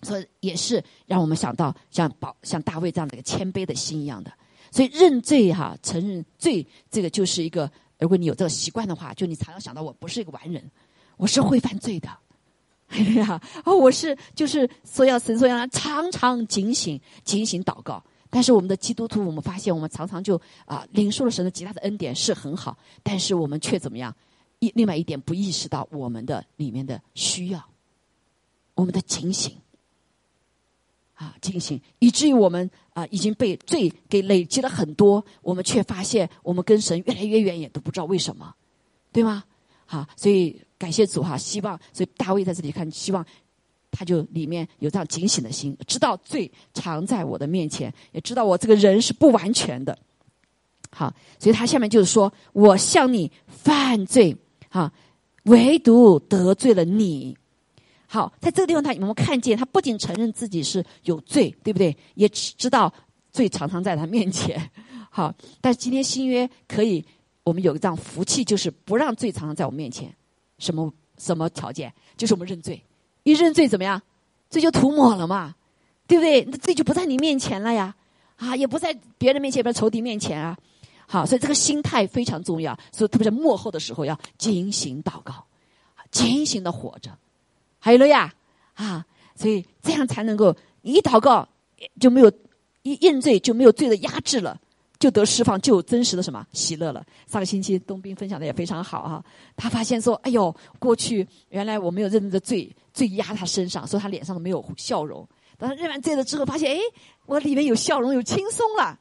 所以也是让我们想到像保像大卫这样的一个谦卑的心一样的。所以认罪哈，承认罪，这个就是一个。如果你有这个习惯的话，就你常常想到我不是一个完人，我是会犯罪的。哎呀，哦，我是就是说要神说要常常警醒警醒祷告。但是我们的基督徒，我们发现我们常常就啊领受了神的极大的恩典是很好，但是我们却怎么样？一另外一点不意识到我们的里面的需要，我们的警醒。啊，进行，以至于我们啊已经被罪给累积了很多，我们却发现我们跟神越来越远，也都不知道为什么，对吗？好，所以感谢主哈，希望所以大卫在这里看，希望他就里面有这样警醒的心，知道罪常在我的面前，也知道我这个人是不完全的。好，所以他下面就是说我向你犯罪，哈，唯独得罪了你。好，在这个地方，他我们看见，他不仅承认自己是有罪，对不对？也知道罪常常在他面前。好，但是今天新约可以，我们有一张福气，就是不让罪常常在我们面前。什么什么条件？就是我们认罪，一认罪怎么样？罪就涂抹了嘛，对不对？那罪就不在你面前了呀，啊，也不在别人面前，不在仇敌面前啊。好，所以这个心态非常重要。所以特别在幕后的时候，要警醒祷告，警醒的活着。还有了呀，啊，所以这样才能够一祷告就没有一认罪就没有罪的压制了，就得释放，就有真实的什么喜乐了。上个星期东兵分享的也非常好哈，他发现说，哎呦，过去原来我没有认的罪，罪压他身上，所以他脸上都没有笑容。等他认完罪了之后，发现哎，我里面有笑容，有轻松了。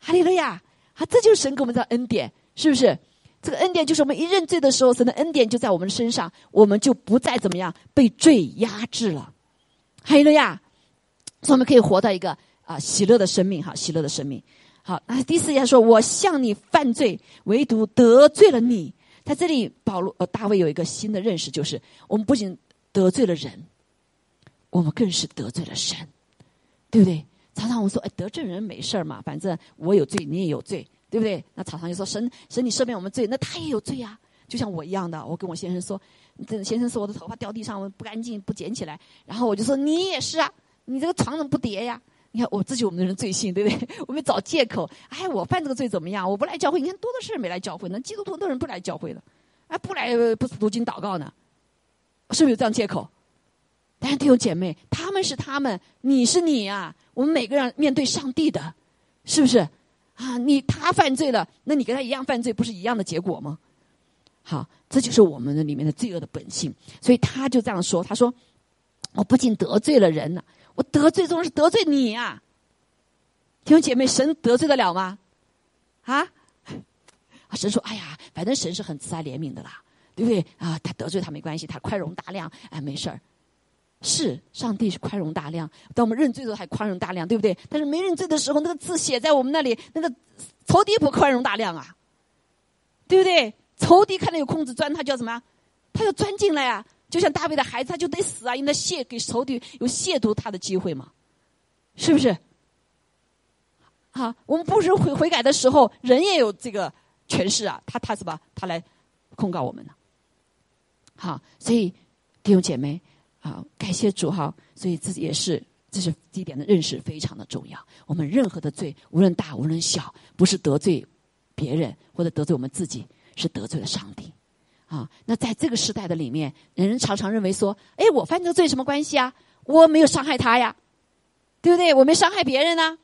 哈利路亚，啊，这就是神给我们的恩典，是不是？这个恩典就是我们一认罪的时候，神的恩典就在我们身上，我们就不再怎么样被罪压制了。还有了呀，所以我们可以活到一个啊喜乐的生命，哈，喜乐的生命。好，那第四节说：“我向你犯罪，唯独得罪了你。”在这里，保罗呃大卫有一个新的认识，就是我们不仅得罪了人，我们更是得罪了神，对不对？常常我们说，哎，得罪人没事嘛，反正我有罪，你也有罪。对不对？那常常就说神神，你赦免我们罪，那他也有罪呀，就像我一样的。我跟我先生说，这先生说我的头发掉地上，我不干净，不捡起来。然后我就说你也是啊，你这个床怎么不叠呀？你看我自己我们的人罪性，对不对？我们找借口，哎，我犯这个罪怎么样？我不来教会，你看多的是没来教会，那基督徒的人不来教会的，哎，不来不读经祷告呢，是不是有这样借口？但是弟兄姐妹，他们是他们，你是你啊，我们每个人面对上帝的，是不是？啊，你他犯罪了，那你跟他一样犯罪，不是一样的结果吗？好，这就是我们的里面的罪恶的本性。所以他就这样说：“他说，我不仅得罪了人呢，我得罪中是得罪你呀。弟兄姐妹，神得罪得了吗？啊？神说：哎呀，反正神是很慈爱怜悯的啦，对不对？啊，他得罪他没关系，他宽容大量，哎，没事儿。”是，上帝是宽容大量。当我们认罪的时候还宽容大量，对不对？但是没认罪的时候，那个字写在我们那里，那个仇敌不宽容大量啊，对不对？仇敌看到有空子钻，他就要怎么？他要钻进来啊！就像大卫的孩子，他就得死啊！因为他亵给仇敌有亵渎他的机会嘛，是不是？好，我们不是悔悔改的时候，人也有这个权势啊，他他什么？他来控告我们呢？好，所以弟兄姐妹。好，感谢主哈，所以这也是这是这一点的认识非常的重要。我们任何的罪，无论大无论小，不是得罪别人或者得罪我们自己，是得罪了上帝。啊，那在这个时代的里面，人人常常认为说，哎，我犯这个罪什么关系啊？我没有伤害他呀，对不对？我没伤害别人呢，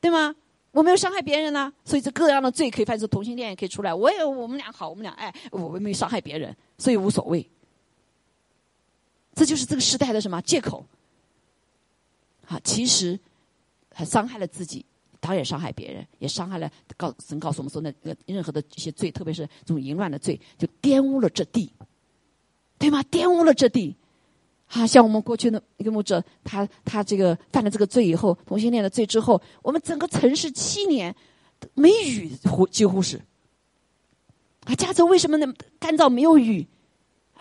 对吗？我没有伤害别人呢，所以这各样的罪可以犯，出同性恋也可以出来。我也我们俩好，我们俩爱，我没伤害别人，所以无所谓。这就是这个时代的什么借口？好，其实还伤害了自己，当然伤害别人，也伤害了告神告诉我们说，那个任何的一些罪，特别是这种淫乱的罪，就玷污了这地，对吗？玷污了这地。啊，像我们过去的一个牧者，他他这个犯了这个罪以后，同性恋的罪之后，我们整个城市七年没雨，几乎是。啊，加州为什么那么干燥没有雨？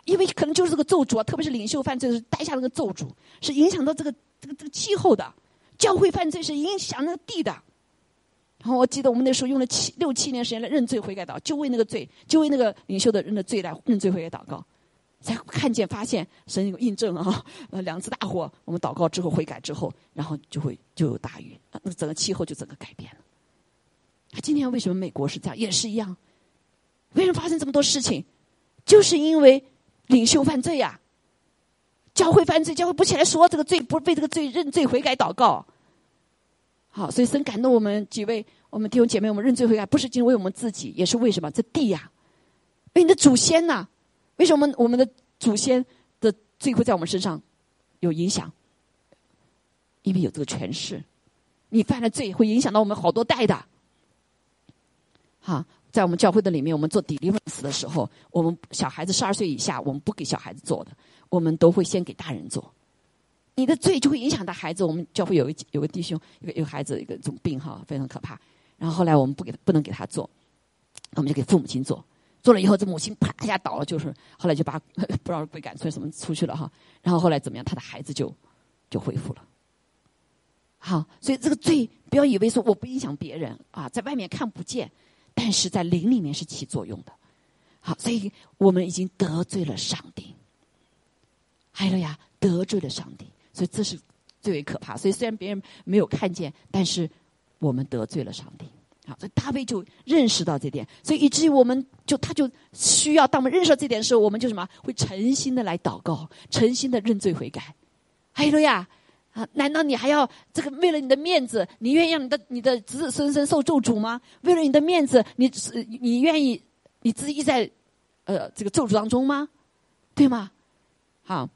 因为可能就是这个咒诅啊，特别是领袖犯罪是带下那个咒诅，是影响到这个这个这个气候的；教会犯罪是影响那个地的。然后我记得我们那时候用了七六七年时间来认罪悔改祷，就为那个罪，就为那个领袖的认的罪来认罪悔改祷告，才看见发现神有印证啊！呃，两次大火，我们祷告之后悔改之后，然后就会就有大雨，那整个气候就整个改变了。今天为什么美国是这样，也是一样？为什么发生这么多事情？就是因为。领袖犯罪呀，教会犯罪，教会不起来说这个罪，不为这个罪认罪悔改祷告。好，所以神感动我们几位，我们弟兄姐妹，我们认罪悔改，不是仅为我们自己，也是为什么？这地呀，为你的祖先呐，为什么我们的祖先的罪会在我们身上有影响？因为有这个权势，你犯了罪会影响到我们好多代的。哈，在我们教会的里面，我们做 deliverance 的时候，我们小孩子十二岁以下，我们不给小孩子做的，我们都会先给大人做。你的罪就会影响到孩子。我们教会有一有个弟兄，有有孩子一个这种病哈，非常可怕。然后后来我们不给他不能给他做，我们就给父母亲做。做了以后，这母亲啪一下倒了，就是后来就把不知道被赶出什么出去了哈。然后后来怎么样？他的孩子就就恢复了。好，所以这个罪不要以为说我不影响别人啊，在外面看不见，但是在灵里面是起作用的。好，所以我们已经得罪了上帝。还有呀，得罪了上帝。所以这是最为可怕。所以虽然别人没有看见，但是我们得罪了上帝。好，所以大卫就认识到这点，所以以至于我们就他就需要，当我们认识到这点的时候，我们就什么会诚心的来祷告，诚心的认罪悔改。还有呀，啊，难道你还要这个为了你的面子，你愿意让你的你的子子孙孙受咒诅吗？为了你的面子，你你愿意你自己在呃这个咒诅当中吗？对吗？好。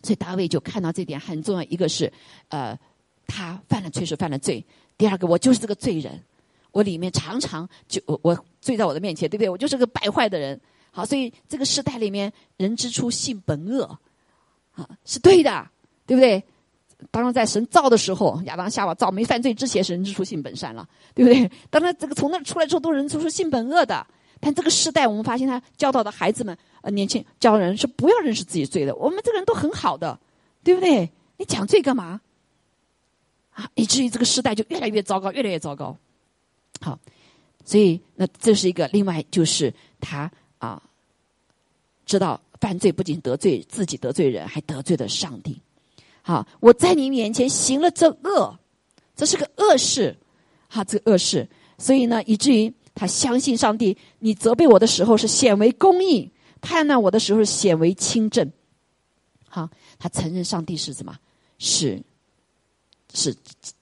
所以大卫就看到这点很重要，一个是，呃，他犯了确实犯了罪；第二个，我就是这个罪人，我里面常常就我我罪在我的面前，对不对？我就是个败坏的人。好，所以这个时代里面，人之初性本恶，啊，是对的，对不对？当然，在神造的时候，亚当夏娃造没犯罪之前，神之初性本善了，对不对？当然，这个从那出来之后，都人之初性本恶的。但这个时代，我们发现他教导的孩子们。呃，年轻教人是不要认识自己罪的。我们这个人都很好的，对不对？你讲罪干嘛？啊，以至于这个时代就越来越糟糕，越来越糟糕。好，所以那这是一个另外就是他啊，知道犯罪不仅得罪自己，得罪人，还得罪了上帝。好，我在你面前行了这恶，这是个恶事，哈，这个恶事。所以呢，以至于他相信上帝，你责备我的时候是显为公义。判断我的时候显为轻正，好，他承认上帝是什么？是是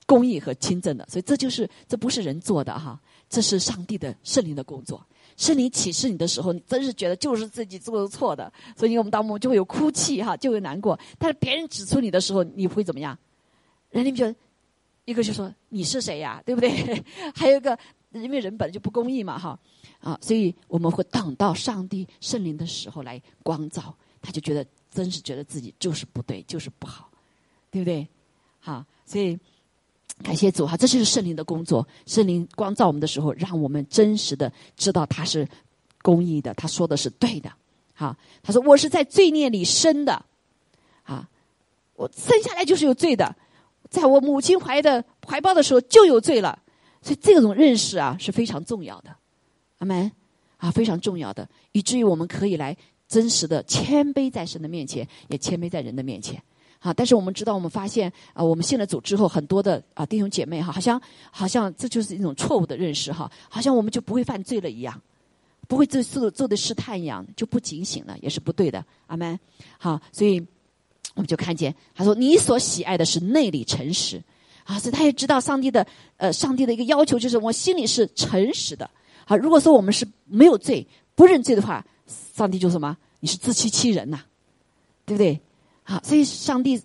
公义和轻正的，所以这就是这不是人做的哈，这是上帝的圣灵的工作。圣灵启示你的时候，你真是觉得就是自己做的错的，所以我们当中就会有哭泣哈，就会难过。但是别人指出你的时候，你会怎么样？人家觉得 [laughs] 一个就说你是谁呀，对不对？还有一个，因为人本来就不公义嘛哈。啊，所以我们会等到上帝圣灵的时候来光照，他就觉得真是觉得自己就是不对，就是不好，对不对？好，所以感谢主哈，这就是圣灵的工作。圣灵光照我们的时候，让我们真实的知道他是公义的，他说的是对的。好，他说我是在罪孽里生的，啊，我生下来就是有罪的，在我母亲怀的怀抱的时候就有罪了，所以这种认识啊是非常重要的。阿门啊，非常重要的，以至于我们可以来真实的谦卑在神的面前，也谦卑在人的面前。啊，但是我们知道，我们发现啊，我们信了主之后，很多的啊弟兄姐妹哈，好像好像这就是一种错误的认识哈，好像我们就不会犯罪了一样，不会做做做的试探一样，就不警醒了，也是不对的。阿门。好，所以我们就看见他说：“你所喜爱的是内里诚实。”啊，所以他也知道上帝的呃，上帝的一个要求就是我心里是诚实的。好，如果说我们是没有罪、不认罪的话，上帝就什么？你是自欺欺人呐，对不对？好，所以上帝，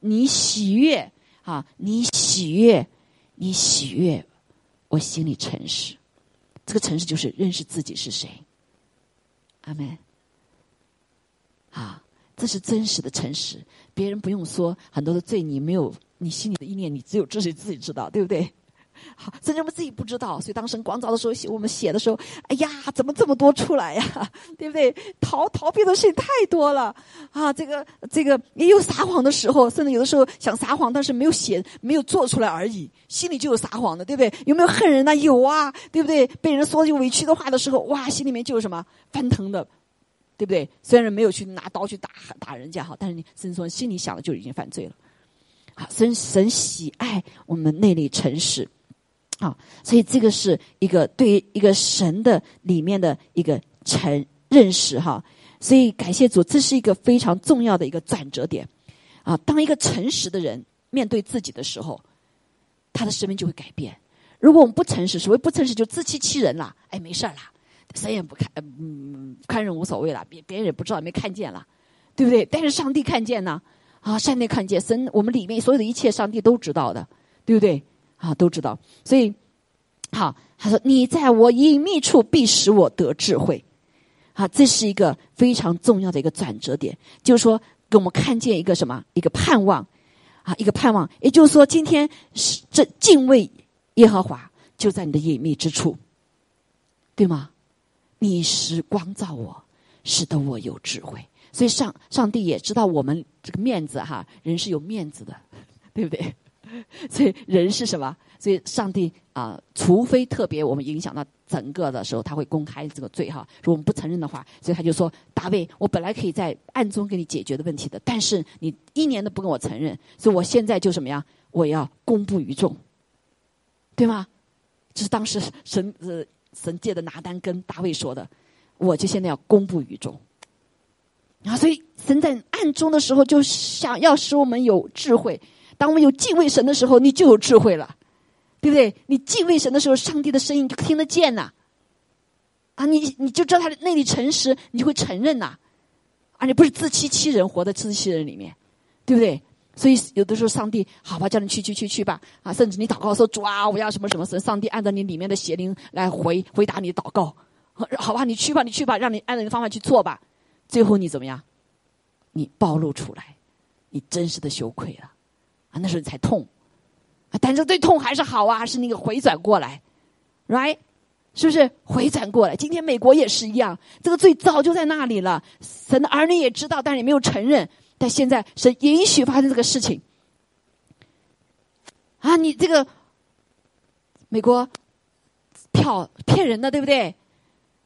你喜悦啊，你喜悦，你喜悦，我心里诚实。这个诚实就是认识自己是谁。阿门。啊，这是真实的诚实，别人不用说很多的罪，你没有，你心里的意念，你只有自己自己知道，对不对？好，甚至我们自己不知道，所以当时广早的时候写，我们写的时候，哎呀，怎么这么多出来呀？对不对？逃逃避的事情太多了啊！这个这个也有撒谎的时候，甚至有的时候想撒谎，但是没有写，没有做出来而已，心里就有撒谎的，对不对？有没有恨人呢？有啊，对不对？被人说句委屈的话的时候，哇，心里面就有什么翻腾的，对不对？虽然没有去拿刀去打打人家哈，但是你甚至说心里想的就已经犯罪了。好，神神喜爱我们内里诚实。啊，所以这个是一个对于一个神的里面的一个承认识哈，所以感谢主，这是一个非常重要的一个转折点啊。当一个诚实的人面对自己的时候，他的生命就会改变。如果我们不诚实，所谓不诚实就自欺欺人了，哎，没事儿啦，谁也不看，嗯，看人无所谓了，别别人也不知道，没看见了，对不对？但是上帝看见呢，啊，上帝看见神，我们里面所有的一切，上帝都知道的，对不对？啊，都知道。所以，好，他说：“你在我隐秘处，必使我得智慧。”啊，这是一个非常重要的一个转折点，就是说，给我们看见一个什么？一个盼望，啊，一个盼望。也就是说，今天是这敬畏耶和华，就在你的隐秘之处，对吗？你是光照我，使得我有智慧。所以上上帝也知道我们这个面子哈，人是有面子的，对不对？[laughs] 所以人是什么？所以上帝啊，除非特别我们影响到整个的时候，他会公开这个罪哈。如果我们不承认的话，所以他就说：大卫，我本来可以在暗中给你解决的问题的，但是你一年都不跟我承认，所以我现在就什么呀？我要公布于众，对吗？这是当时神呃神借的拿单跟大卫说的，我就现在要公布于众。啊，所以神在暗中的时候，就想要使我们有智慧。当我们有敬畏神的时候，你就有智慧了，对不对？你敬畏神的时候，上帝的声音就听得见呐。啊，你你就知道他的内里诚实，你就会承认呐。而且不是自欺欺人，活在自欺欺人里面，对不对？所以有的时候，上帝好吧，叫你去去去去吧。啊，甚至你祷告说主啊，我要什么什么神，上帝按照你里面的邪灵来回回答你祷告。好吧，你去吧，你去吧，让你按照你的方法去做吧。最后你怎么样？你暴露出来，你真实的羞愧了，啊，那时候你才痛，但是最痛还是好啊，是那个回转过来，right，是不是回转过来？今天美国也是一样，这个罪早就在那里了，神的儿女也知道，但是也没有承认，但现在是允许发生这个事情，啊，你这个美国票骗人的，对不对？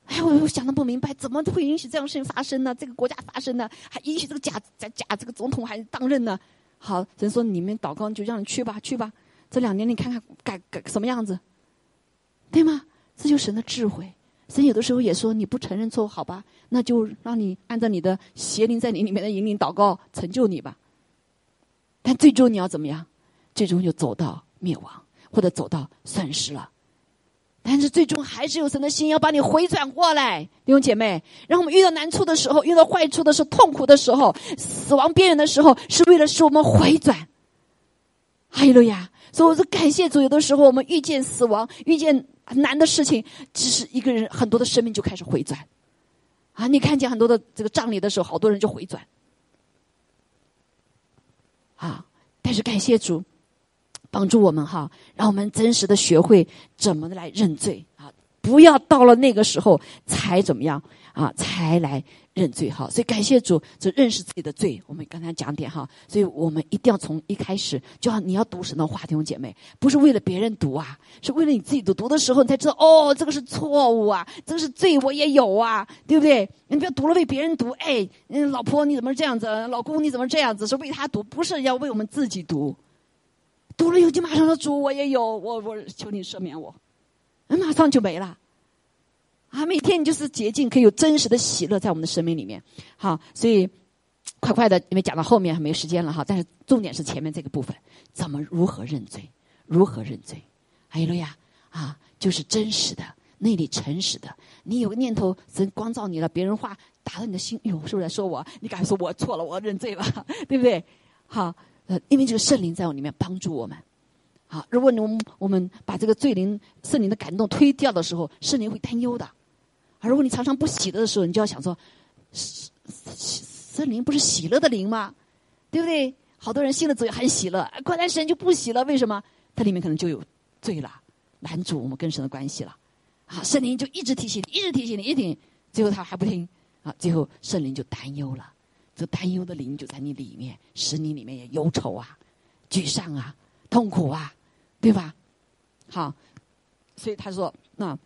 哎，我我想的不明白，怎么会允许这样事情发生呢？这个国家发生呢，还允许这个假假假这个总统还当任呢？好，神说你们祷告就让你去吧，去吧。这两年你看看改改什么样子，对吗？这就是神的智慧。神有的时候也说你不承认错误，好吧，那就让你按照你的邪灵在你里面的引领祷告成就你吧。但最终你要怎么样？最终就走到灭亡，或者走到损失了。但是最终还是有神的心要把你回转过来，弟兄姐妹。让我们遇到难处的时候，遇到坏处的时候，痛苦的时候，死亡边缘的时候，是为了使我们回转。哈利路亚！所以我说感谢主。有的时候我们遇见死亡，遇见难的事情，只是一个人很多的生命就开始回转。啊，你看见很多的这个葬礼的时候，好多人就回转。啊，但是感谢主。帮助我们哈，让我们真实的学会怎么来认罪啊！不要到了那个时候才怎么样啊，才来认罪哈。所以感谢主，就认识自己的罪。我们刚才讲点哈，所以我们一定要从一开始就要你要读神的话，弟兄姐妹，不是为了别人读啊，是为了你自己读。读的时候你才知道哦，这个是错误啊，这个是罪，我也有啊，对不对？你不要读了为别人读，哎，嗯，老婆你怎么这样子？老公你怎么这样子？是为他读，不是要为我们自己读。读了有就，马上说主，我也有，我我求你赦免我，马上就没了。啊，每天你就是洁净，可以有真实的喜乐在我们的生命里面。好，所以快快的，因为讲到后面还没时间了哈。但是重点是前面这个部分，怎么如何认罪，如何认罪？还有了呀，啊，就是真实的，内里诚实的。你有个念头，神光照你了，别人话打到你的心，哟，是不是在说我？你敢说我错了，我认罪了，对不对？好。呃，因为这个圣灵在我里面帮助我们，好，如果我们我们把这个罪灵圣灵的感动推掉的时候，圣灵会担忧的。而如果你常常不喜乐的时候，你就要想说，圣灵不是喜乐的灵吗？对不对？好多人信了主也很喜乐，过段时间就不喜乐，为什么？它里面可能就有罪了，拦阻我们跟神的关系了。啊，圣灵就一直提醒你，一直提醒你，一听，最后他还不听，啊，最后圣灵就担忧了。这担忧的灵就在你里面，使你里面也忧愁啊、沮丧啊、痛苦啊，对吧？好，所以他说：“那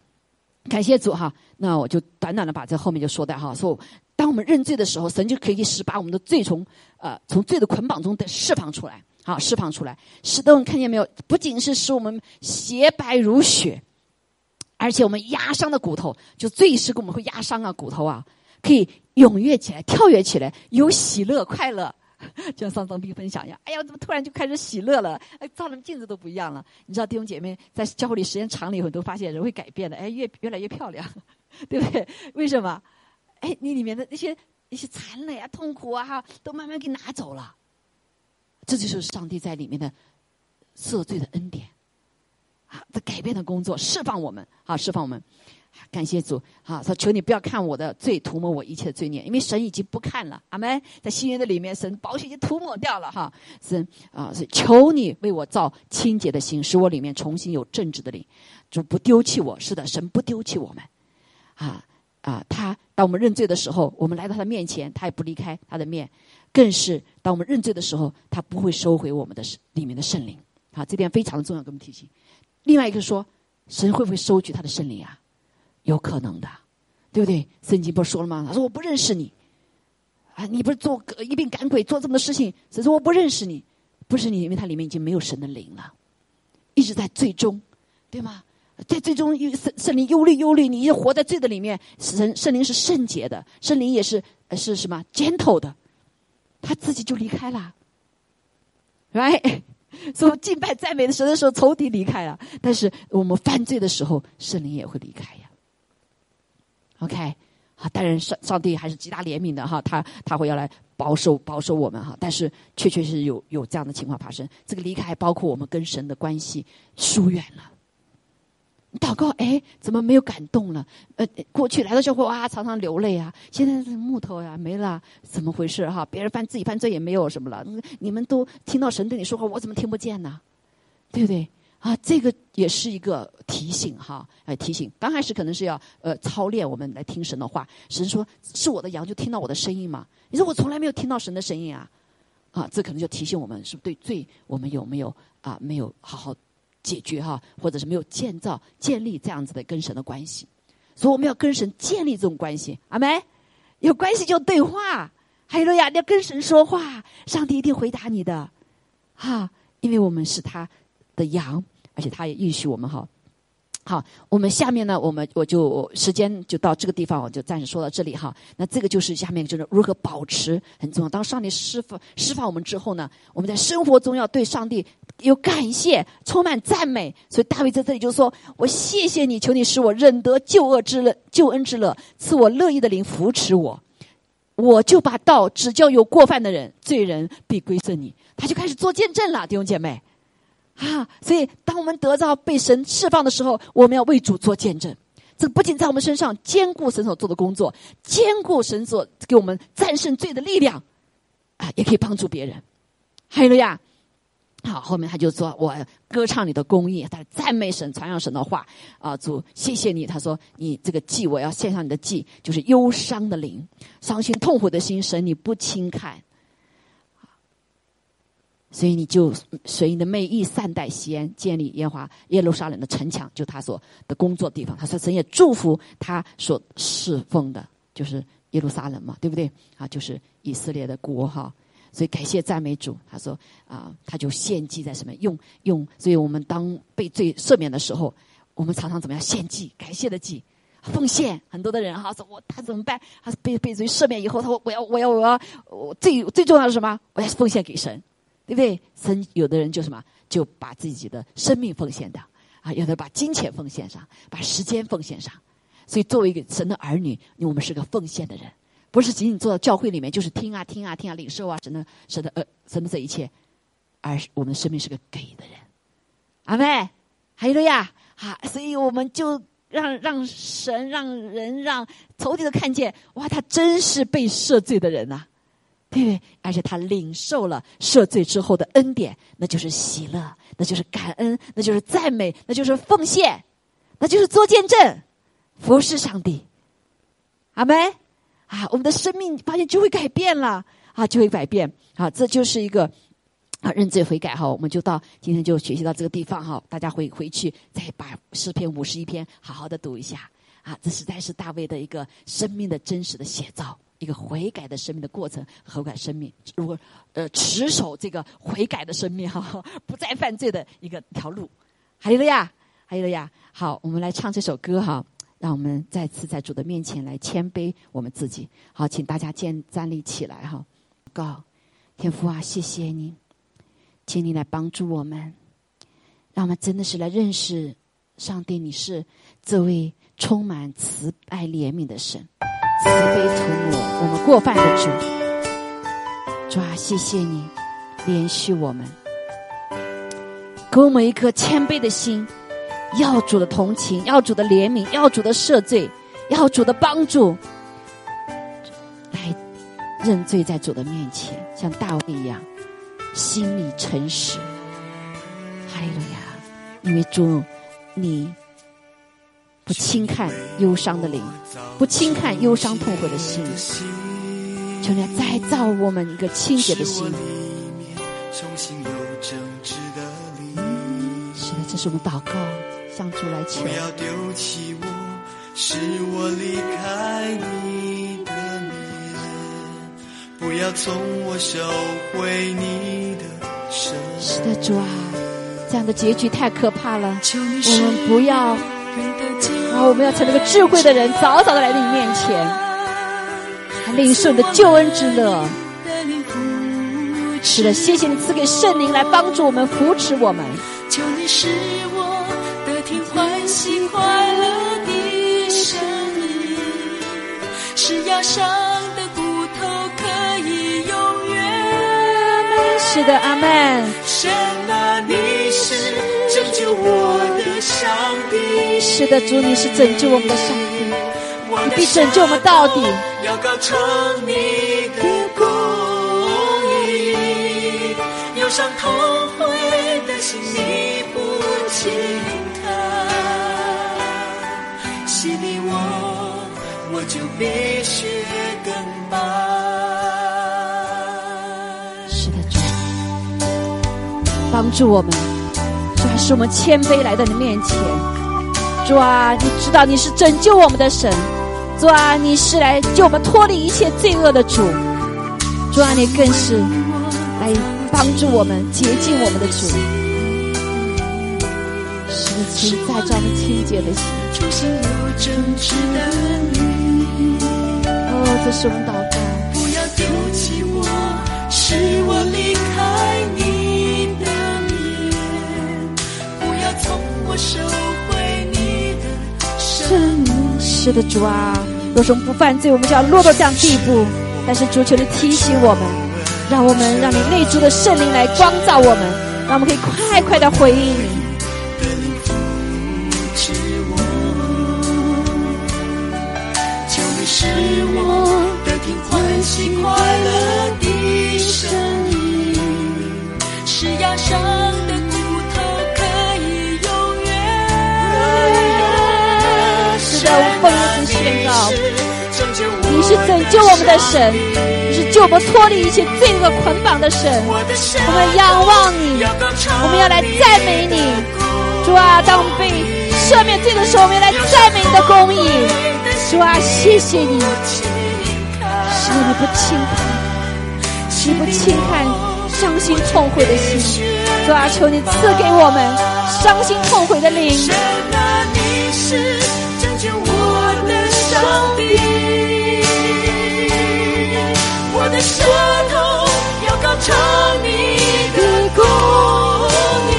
感谢主哈，那我就短短的把这后面就说的哈。说当我们认罪的时候，神就可以使把我们的罪从呃从罪的捆绑中的释放出来，好释放出来，使得我们看见没有？不仅是使我们洁白如雪，而且我们压伤的骨头，就罪是给我们会压伤啊骨头啊。”可以踊跃起来，跳跃起来，有喜乐、快乐，[laughs] 就像上张斌分享一样。哎呀，怎么突然就开始喜乐了？哎，照的镜子都不一样了。你知道弟兄姐妹在教会里时间长了以后，都发现人会改变的。哎，越越来越漂亮，[laughs] 对不对？为什么？哎，你里面的那些一些残累啊、痛苦啊，哈，都慢慢给拿走了。这就是上帝在里面的赦罪的恩典啊，的改变的工作，释放我们啊，释放我们。感谢主啊！说求你不要看我的罪，涂抹我一切的罪孽，因为神已经不看了。阿门。在新约的里面，神保险已经涂抹掉了哈。神啊，是求你为我造清洁的心，使我里面重新有正直的灵。主不丢弃我，是的，神不丢弃我们。啊啊，他当我们认罪的时候，我们来到他面前，他也不离开他的面。更是当我们认罪的时候，他不会收回我们的里面的圣灵。好，这点非常的重要，给我们提醒。另外一个说，神会不会收取他的圣灵啊？有可能的，对不对？圣经不是说了吗？他说我不认识你，啊，你不是做一并赶鬼做这么多事情，所以说我不认识你，不是你，因为它里面已经没有神的灵了，一直在最终，对吗？在最终，圣圣灵忧虑忧虑，你一活在罪的里面，神圣灵是圣洁的，圣灵也是是什么 gentle 的，他自己就离开了，right？所以敬拜赞美的神的时候，仇敌离开了，但是我们犯罪的时候，圣灵也会离开呀。OK，好，当然上上帝还是极大怜悯的哈，他他会要来保守保守我们哈，但是确确实有有这样的情况发生。这个离开包括我们跟神的关系疏远了。祷告，哎，怎么没有感动了？呃，过去来的时候哇，常常流泪啊，现在是木头呀，没了，怎么回事哈？别人犯自己犯罪也没有什么了，你们都听到神对你说话，我怎么听不见呢？对不对？啊，这个也是一个提醒哈，哎，提醒。刚开始可能是要呃操练我们来听神的话。神说：“是我的羊，就听到我的声音嘛。”你说我从来没有听到神的声音啊，啊，这可能就提醒我们，是不是对罪我们有没有啊没有好好解决哈，或者是没有建造建立这样子的跟神的关系。所以我们要跟神建立这种关系，阿梅，有关系就对话，还有呀，你要跟神说话，上帝一定回答你的，哈，因为我们是他。的羊，而且他也允许我们哈。好，我们下面呢，我们我就时间就到这个地方，我就暂时说到这里哈。那这个就是下面就是如何保持很重要。当上帝释放释放我们之后呢，我们在生活中要对上帝有感谢，充满赞美。所以大卫在这里就说：“我谢谢你，求你使我忍得救恶之乐、救恩之乐，赐我乐意的灵扶持我。我就把道指教有过犯的人，罪人必归顺你。”他就开始做见证了，弟兄姐妹。啊，所以当我们得到被神释放的时候，我们要为主做见证。这不仅在我们身上兼顾神所做的工作，兼顾神所给我们战胜罪的力量，啊，也可以帮助别人。还有呀，好，后面他就说：“我歌唱你的公义，他赞美神，传扬神的话。啊，主，谢谢你。他说，你这个祭，我要献上你的祭，就是忧伤的灵，伤心痛苦的心，神你不轻看。”所以你就随你的美意善待西安，建立耶华耶路撒冷的城墙，就他所的工作地方。他说神也祝福他所侍奉的，就是耶路撒冷嘛，对不对？啊，就是以色列的国哈。所以感谢赞美主。他说啊，他就献祭在什么？用用。所以我们当被罪赦免的时候，我们常常怎么样献祭？感谢的祭，奉献。很多的人哈说，我他怎么办？他被被罪赦免以后，他说我要我要我要，我最最重要的是什么？我要奉献给神。对不对？生有的人就什么，就把自己的生命奉献掉啊；有的把金钱奉献上，把时间奉献上。所以，作为一个神的儿女，我们是个奉献的人，不是仅仅坐到教会里面就是听啊听啊听啊领受啊神的神的呃神的这一切，而我们的生命是个给的人。阿妹，还有了呀，啊，所以我们就让让神让人让仇敌都看见，哇，他真是被赦罪的人呐。对不对？而且他领受了赦罪之后的恩典，那就是喜乐，那就是感恩，那就是赞美，那就是奉献，那就是做见证，服侍上帝。阿门！啊，我们的生命发现就会改变了啊，就会改变啊，这就是一个啊认罪悔改哈。我们就到今天就学习到这个地方哈，大家回回去再把诗篇五十一篇好好的读一下啊，这实在是大卫的一个生命的真实的写照。一个悔改的生命的过程，悔改生命，如果呃持守这个悔改的生命哈，不再犯罪的一个条路，还有了呀，还有了呀。好，我们来唱这首歌哈，让我们再次在主的面前来谦卑我们自己。好，请大家建站立起来哈。告天父啊，谢谢你，请你来帮助我们，让我们真的是来认识上帝，你是这位充满慈爱怜悯的神。慈悲涂抹我们过犯的主。主啊，谢谢你怜恤我们，给我们一颗谦卑的心，要主的同情，要主的怜悯，要主的赦罪，要主的帮助，来认罪在主的面前，像大卫一样，心里诚实。哈利路亚！因为主，你不轻看忧伤的灵，不轻看忧伤痛悔的心。求你再造我们一个清洁的心。是的，这是我们祷告，向主来求。不要丢弃我，使我离开你的面，不要从我收回你的手。是的，主啊，这样的结局太可怕了。我们不要，啊，我们要成那个智慧的人，早早的来到你面前。领受你的救恩之乐，是的，谢谢你赐给圣灵来帮助我们、扶持我们。求你使我得听欢喜快乐的声音，是压伤的骨头可以永远。是的，阿门。你是拯救我的上帝。是的，主，你是拯救我们的上帝。你必拯救我们到底。要高唱你的公义，忧伤痛悔的心你不轻看，洗礼我，我就必须更白。帮助我们，主啊是我们谦卑来到你面前。主啊，你知道你是拯救我们的神。主啊，你是来救我们脱离一切罪恶的主。主啊，你更是来帮助我们洁净我们的主。是请再造我们清洁的心。哦，这是我们祷是的，主啊，若是我们不犯罪，我们就要落到这样地步。但是主求你提醒我们，让我们让你内住的圣灵来光照我们，让我们可以快快的回应你。求你使我得听欢喜快乐拯救我们的神，你是救我们脱离一切罪恶捆绑的神。我们仰望你，我们要来赞美你，主啊！当我们被赦免罪的时候，我们要来赞美你的公义。主啊，谢谢你，是你不轻看，你不轻看伤心痛悔的心。主啊，求你赐给我们伤心痛悔的灵。上帝，我的舌头要高唱你的公义。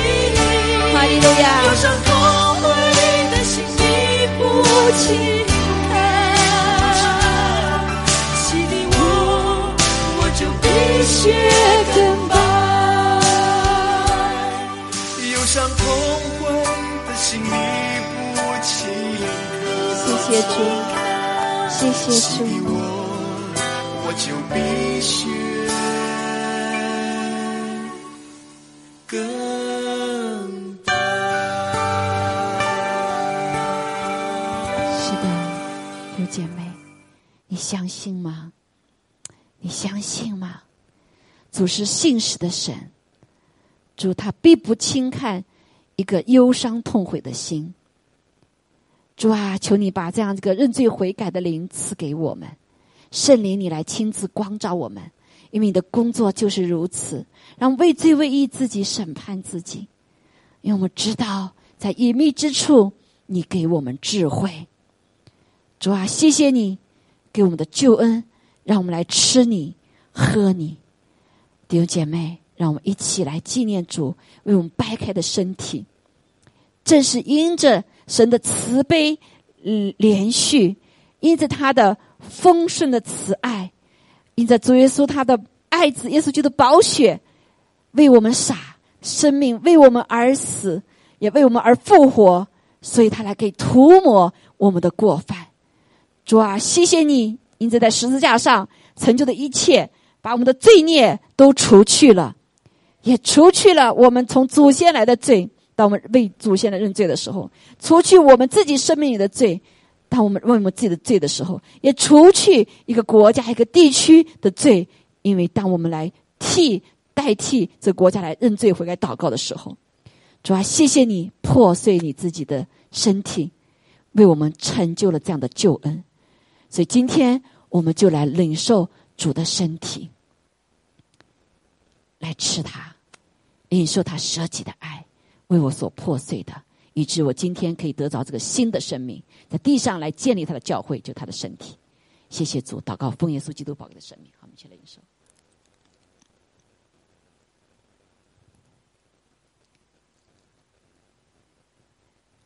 哈利路亚。忧伤痛悔的心你不轻看，洗礼我，我就必须更白。忧伤痛悔的心你不轻看。谢谢主。谢谢主，我就必须更。是的，有姐妹，你相信吗？你相信吗？主是信实的神，主他必不轻看一个忧伤痛悔的心。主啊，求你把这样一个认罪悔改的灵赐给我们，圣灵，你来亲自光照我们，因为你的工作就是如此，让为罪为义自己审判自己，因为我们知道在隐秘之处，你给我们智慧。主啊，谢谢你给我们的救恩，让我们来吃你喝你。弟兄姐妹，让我们一起来纪念主为我们掰开的身体，正是因着。神的慈悲、嗯，连续，因着他的丰盛的慈爱，因着主耶稣他的爱子耶稣基督的宝血为我们洒生命，为我们而死，也为我们而复活，所以他来给涂抹我们的过犯。主啊，谢谢你，因着在十字架上成就的一切，把我们的罪孽都除去了，也除去了我们从祖先来的罪。当我们为祖先来认罪的时候，除去我们自己生命里的罪。当我们为我们自己的罪的时候，也除去一个国家、一个地区的罪，因为当我们来替代替这国家来认罪悔改祷告的时候，主啊，谢谢你破碎你自己的身体，为我们成就了这样的救恩。所以今天我们就来领受主的身体，来吃它，领受他舍己的爱，为我所破碎的。以致我今天可以得着这个新的生命，在地上来建立他的教会，就他的身体。谢谢主，祷告奉耶稣基督宝贵的生命。好，我们一起来领受。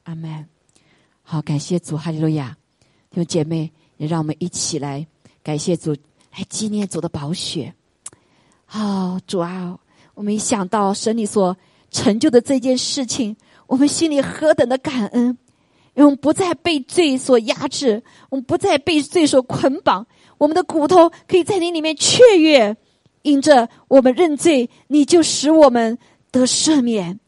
阿门。好，感谢主，哈利路亚。弟兄姐妹，也让我们一起来感谢主，来纪念主的宝血。好，主啊，我们一想到神你所成就的这件事情。我们心里何等的感恩，因为我们不再被罪所压制，我们不再被罪所捆绑，我们的骨头可以在你里面雀跃。因着我们认罪，你就使我们得赦免，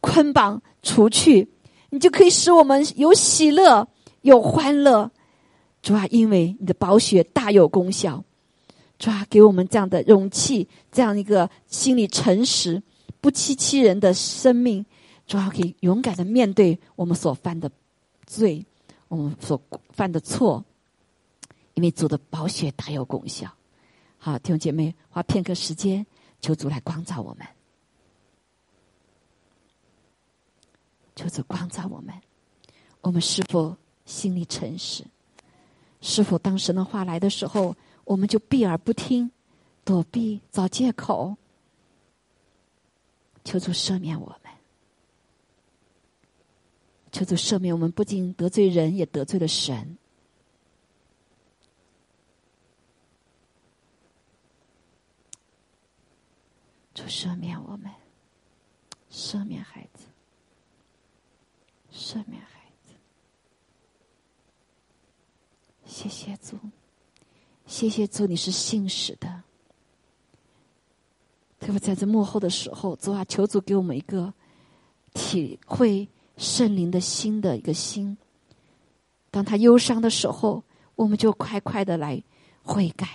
捆绑除去，你就可以使我们有喜乐，有欢乐。主啊，因为你的宝血大有功效，主啊，给我们这样的勇气，这样一个心里诚实、不欺欺人的生命。主要可以勇敢的面对我们所犯的罪，我们所犯的错，因为主的宝血大有功效。好，弟兄姐妹，花片刻时间，求主来光照我们，求主光照我们。我们是否心里诚实？是否当神的话来的时候，我们就避而不听，躲避，找借口？求主赦免我们。求主赦免我们，不仅得罪人，也得罪了神。主赦免我们，赦免孩子，赦免孩子。谢谢主，谢谢主，你是信使的。特别在这幕后的时候，主啊，求主给我们一个体会。圣灵的心的一个心，当他忧伤的时候，我们就快快的来悔改；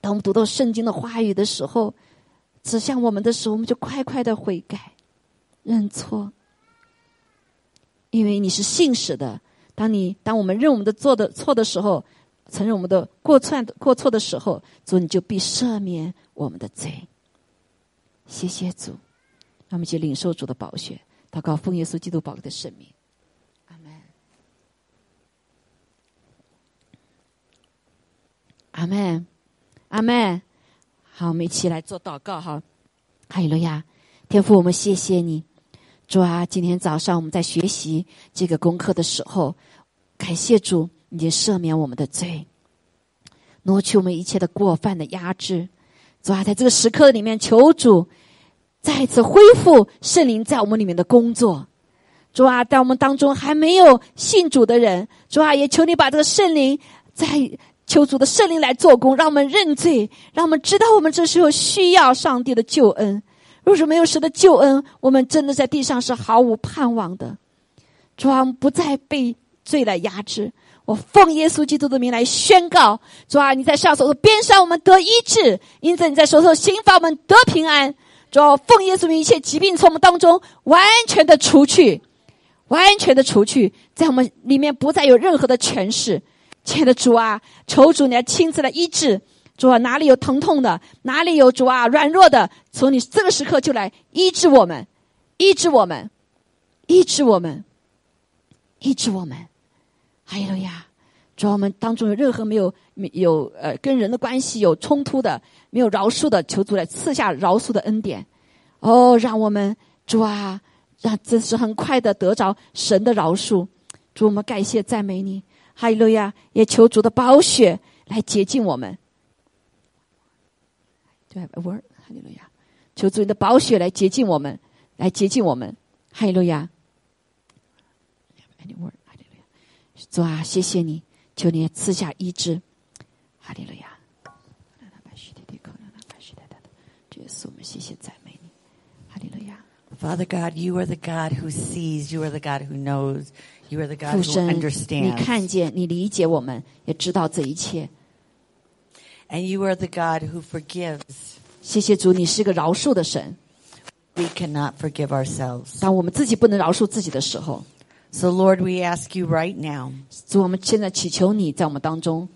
当我们读到圣经的话语的时候，指向我们的时候，我们就快快的悔改、认错。因为你是信使的，当你当我们认我们的做的错的时候，承认我们的过错过错的时候，主你就必赦免我们的罪。谢谢主，让我们去领受主的宝血。祷告奉耶稣基督宝贵的圣名，阿门，阿门，阿门。好，我们一起来做祷告哈。哈利路亚，天父，我们谢谢你，主啊！今天早上我们在学习这个功课的时候，感谢主，你赦免我们的罪，挪去我们一切的过犯的压制。主啊，在这个时刻里面，求主。再次恢复圣灵在我们里面的工作，主啊，在我们当中还没有信主的人，主啊，也求你把这个圣灵在求主的圣灵来做工，让我们认罪，让我们知道我们这时候需要上帝的救恩。若是没有神的救恩，我们真的在地上是毫无盼望的。主啊，不再被罪来压制。我奉耶稣基督的名来宣告：主啊，你在上手的边上，我们得医治；因此你在手头刑罚，我们得平安。主奉耶稣名，一切疾病从我们当中完全的除去，完全的除去，在我们里面不再有任何的权势。亲爱的主啊，求主你来亲自来医治。主啊，哪里有疼痛的，哪里有主啊软弱的，从你这个时刻就来医治我们，医治我们，医治我们，医治我们。哈利路亚！主啊，我们当中有任何没有没有呃跟人的关系有冲突的。没有饶恕的，求主来赐下饶恕的恩典，哦，让我们主啊，让真是很快的得着神的饶恕。主，我们感谢赞美你，哈利路亚！也求主的宝血来洁净我们。对，a word，哈利路亚！求主你的宝血来洁净我们，来洁净我们，哈利路亚！Any word，哈利路亚！主啊，谢谢你，求你赐下医治，哈利路亚！主耶稣，我们谢谢赞美你，哈利路亚！Father God, you are the God who sees. You are the God who knows. You are the God who 神，你 understands. 你看见，你理解我们，也知道这一切。And you are the God who forgives. 谢谢主，你是个饶恕的神。We cannot forgive ourselves. 当我们自己不能饶恕自己的时候，So, Lord, we ask you right now, 主，我们现在祈求你在我们当中，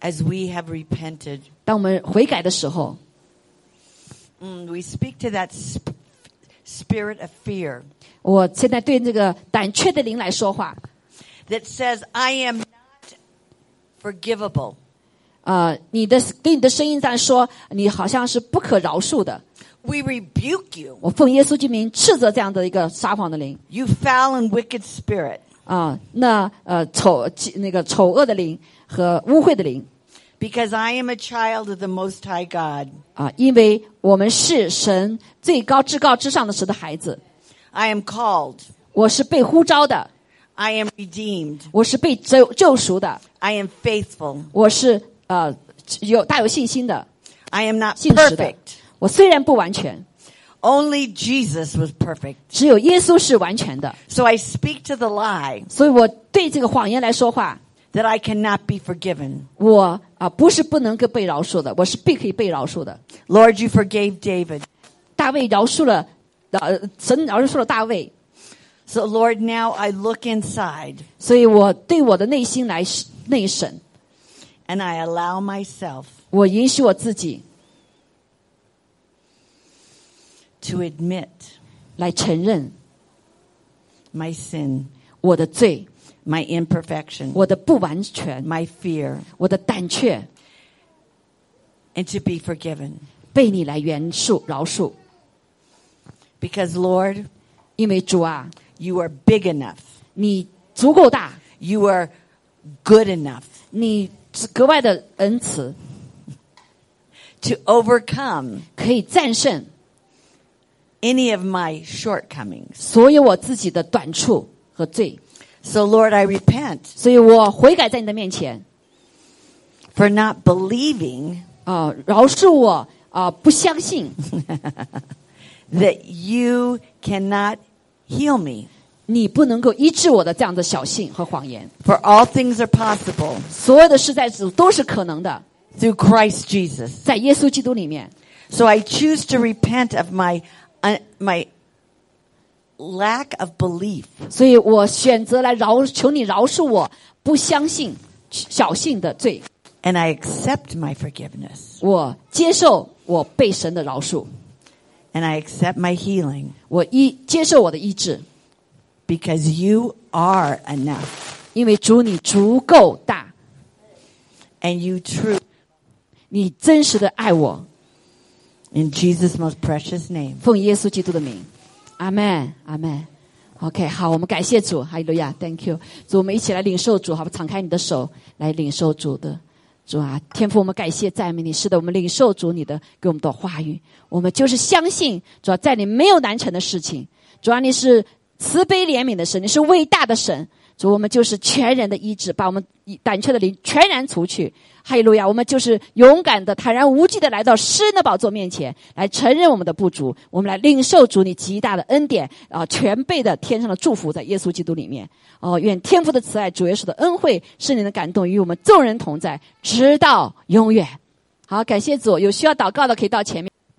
as we have repented, 当我们悔改的时候， mm, we speak to that sp- spirit of fear 我现在对这个胆怯的灵来说话， that says, I am not forgivable. 呃，你的给你的声音在说，你好像是不可饶恕的。 We rebuke you, 我奉耶稣之名斥责这样的一个撒谎的灵 you foul and wicked spirit, 啊、那呃丑那个丑恶的灵和污秽的灵 because I am a child of the Most High God. 啊、因为我们是神最高至高至上的神的孩子， I am called. 我是被呼召的， I am redeemed. 我是被救救赎的， I am faithful. 我是呃有大有信心的， I am not 信实的 perfect.。 我虽然不完全， Only Jesus was perfect. 只有耶稣是完全的， So I speak to the lie 所以我对这个谎言来说话， that I cannot be forgiven. 我啊、不是不能够被饶恕的，我是必可以被饶恕的。 Lord, you forgave David. 大卫饶恕了，呃，神饶恕了大卫， So Lord, now I look inside 所以我对我的内心来内审， and I allow myself 我允许我自己 to admit 来承认 my sin, 我的罪， my imperfection, 我的不完全， my fear, 我的胆怯， and to be forgiven. 被你来原恕饶恕， Because Lord, 因为主啊， you are big enough. 你足够大， You are good enough 你格外的恩慈， to overcome 可以战胜 any of my shortcomings. 所有我自己的短处和罪， So Lord, I repent 所以我悔改在你的面前 for not believing 啊、饶恕我啊、不相信 that [laughs] you cannot heal me. 你不能够医治我的这样的小信和谎言。 For all things are possible 所有的事在主都是可能的， through Christ Jesus. 在耶稣基督里面。 So I choose to repent of my uh, my lack of belief 所以我选择来饶，求你饶恕我不相信小信的罪， and I accept my forgiveness 我接受我被神的饶恕， and I accept my healing 我医接受我的医治， because you are enough 因为主你足够大， and you true 你真实的爱我， In Jesus most precious name. 奉耶稣基督的名，阿门，阿门。OK，好，我们感谢主，哈利路亚，Thank you。主，我们一起来领受主，好吧？敞开你的手来领受主的主啊，天父，我们感谢赞美你。是的，我们领受主你的给我们的话语，我们就是相信，主要在你没有难成的事情。主啊，你是慈悲怜悯的神，你是伟大的神。主，我们就是全然的医治，把我们胆怯的灵全然除去。哈利路亚！我们就是勇敢的、坦然无惧的来到诗人的宝座面前，来承认我们的不足，我们来领受主你极大的恩典啊、全备的天上的祝福在耶稣基督里面。哦，愿天父的慈爱、主耶稣的恩惠、圣灵的感动与我们众人同在，直到永远。好，感谢主。有需要祷告的可以到前面。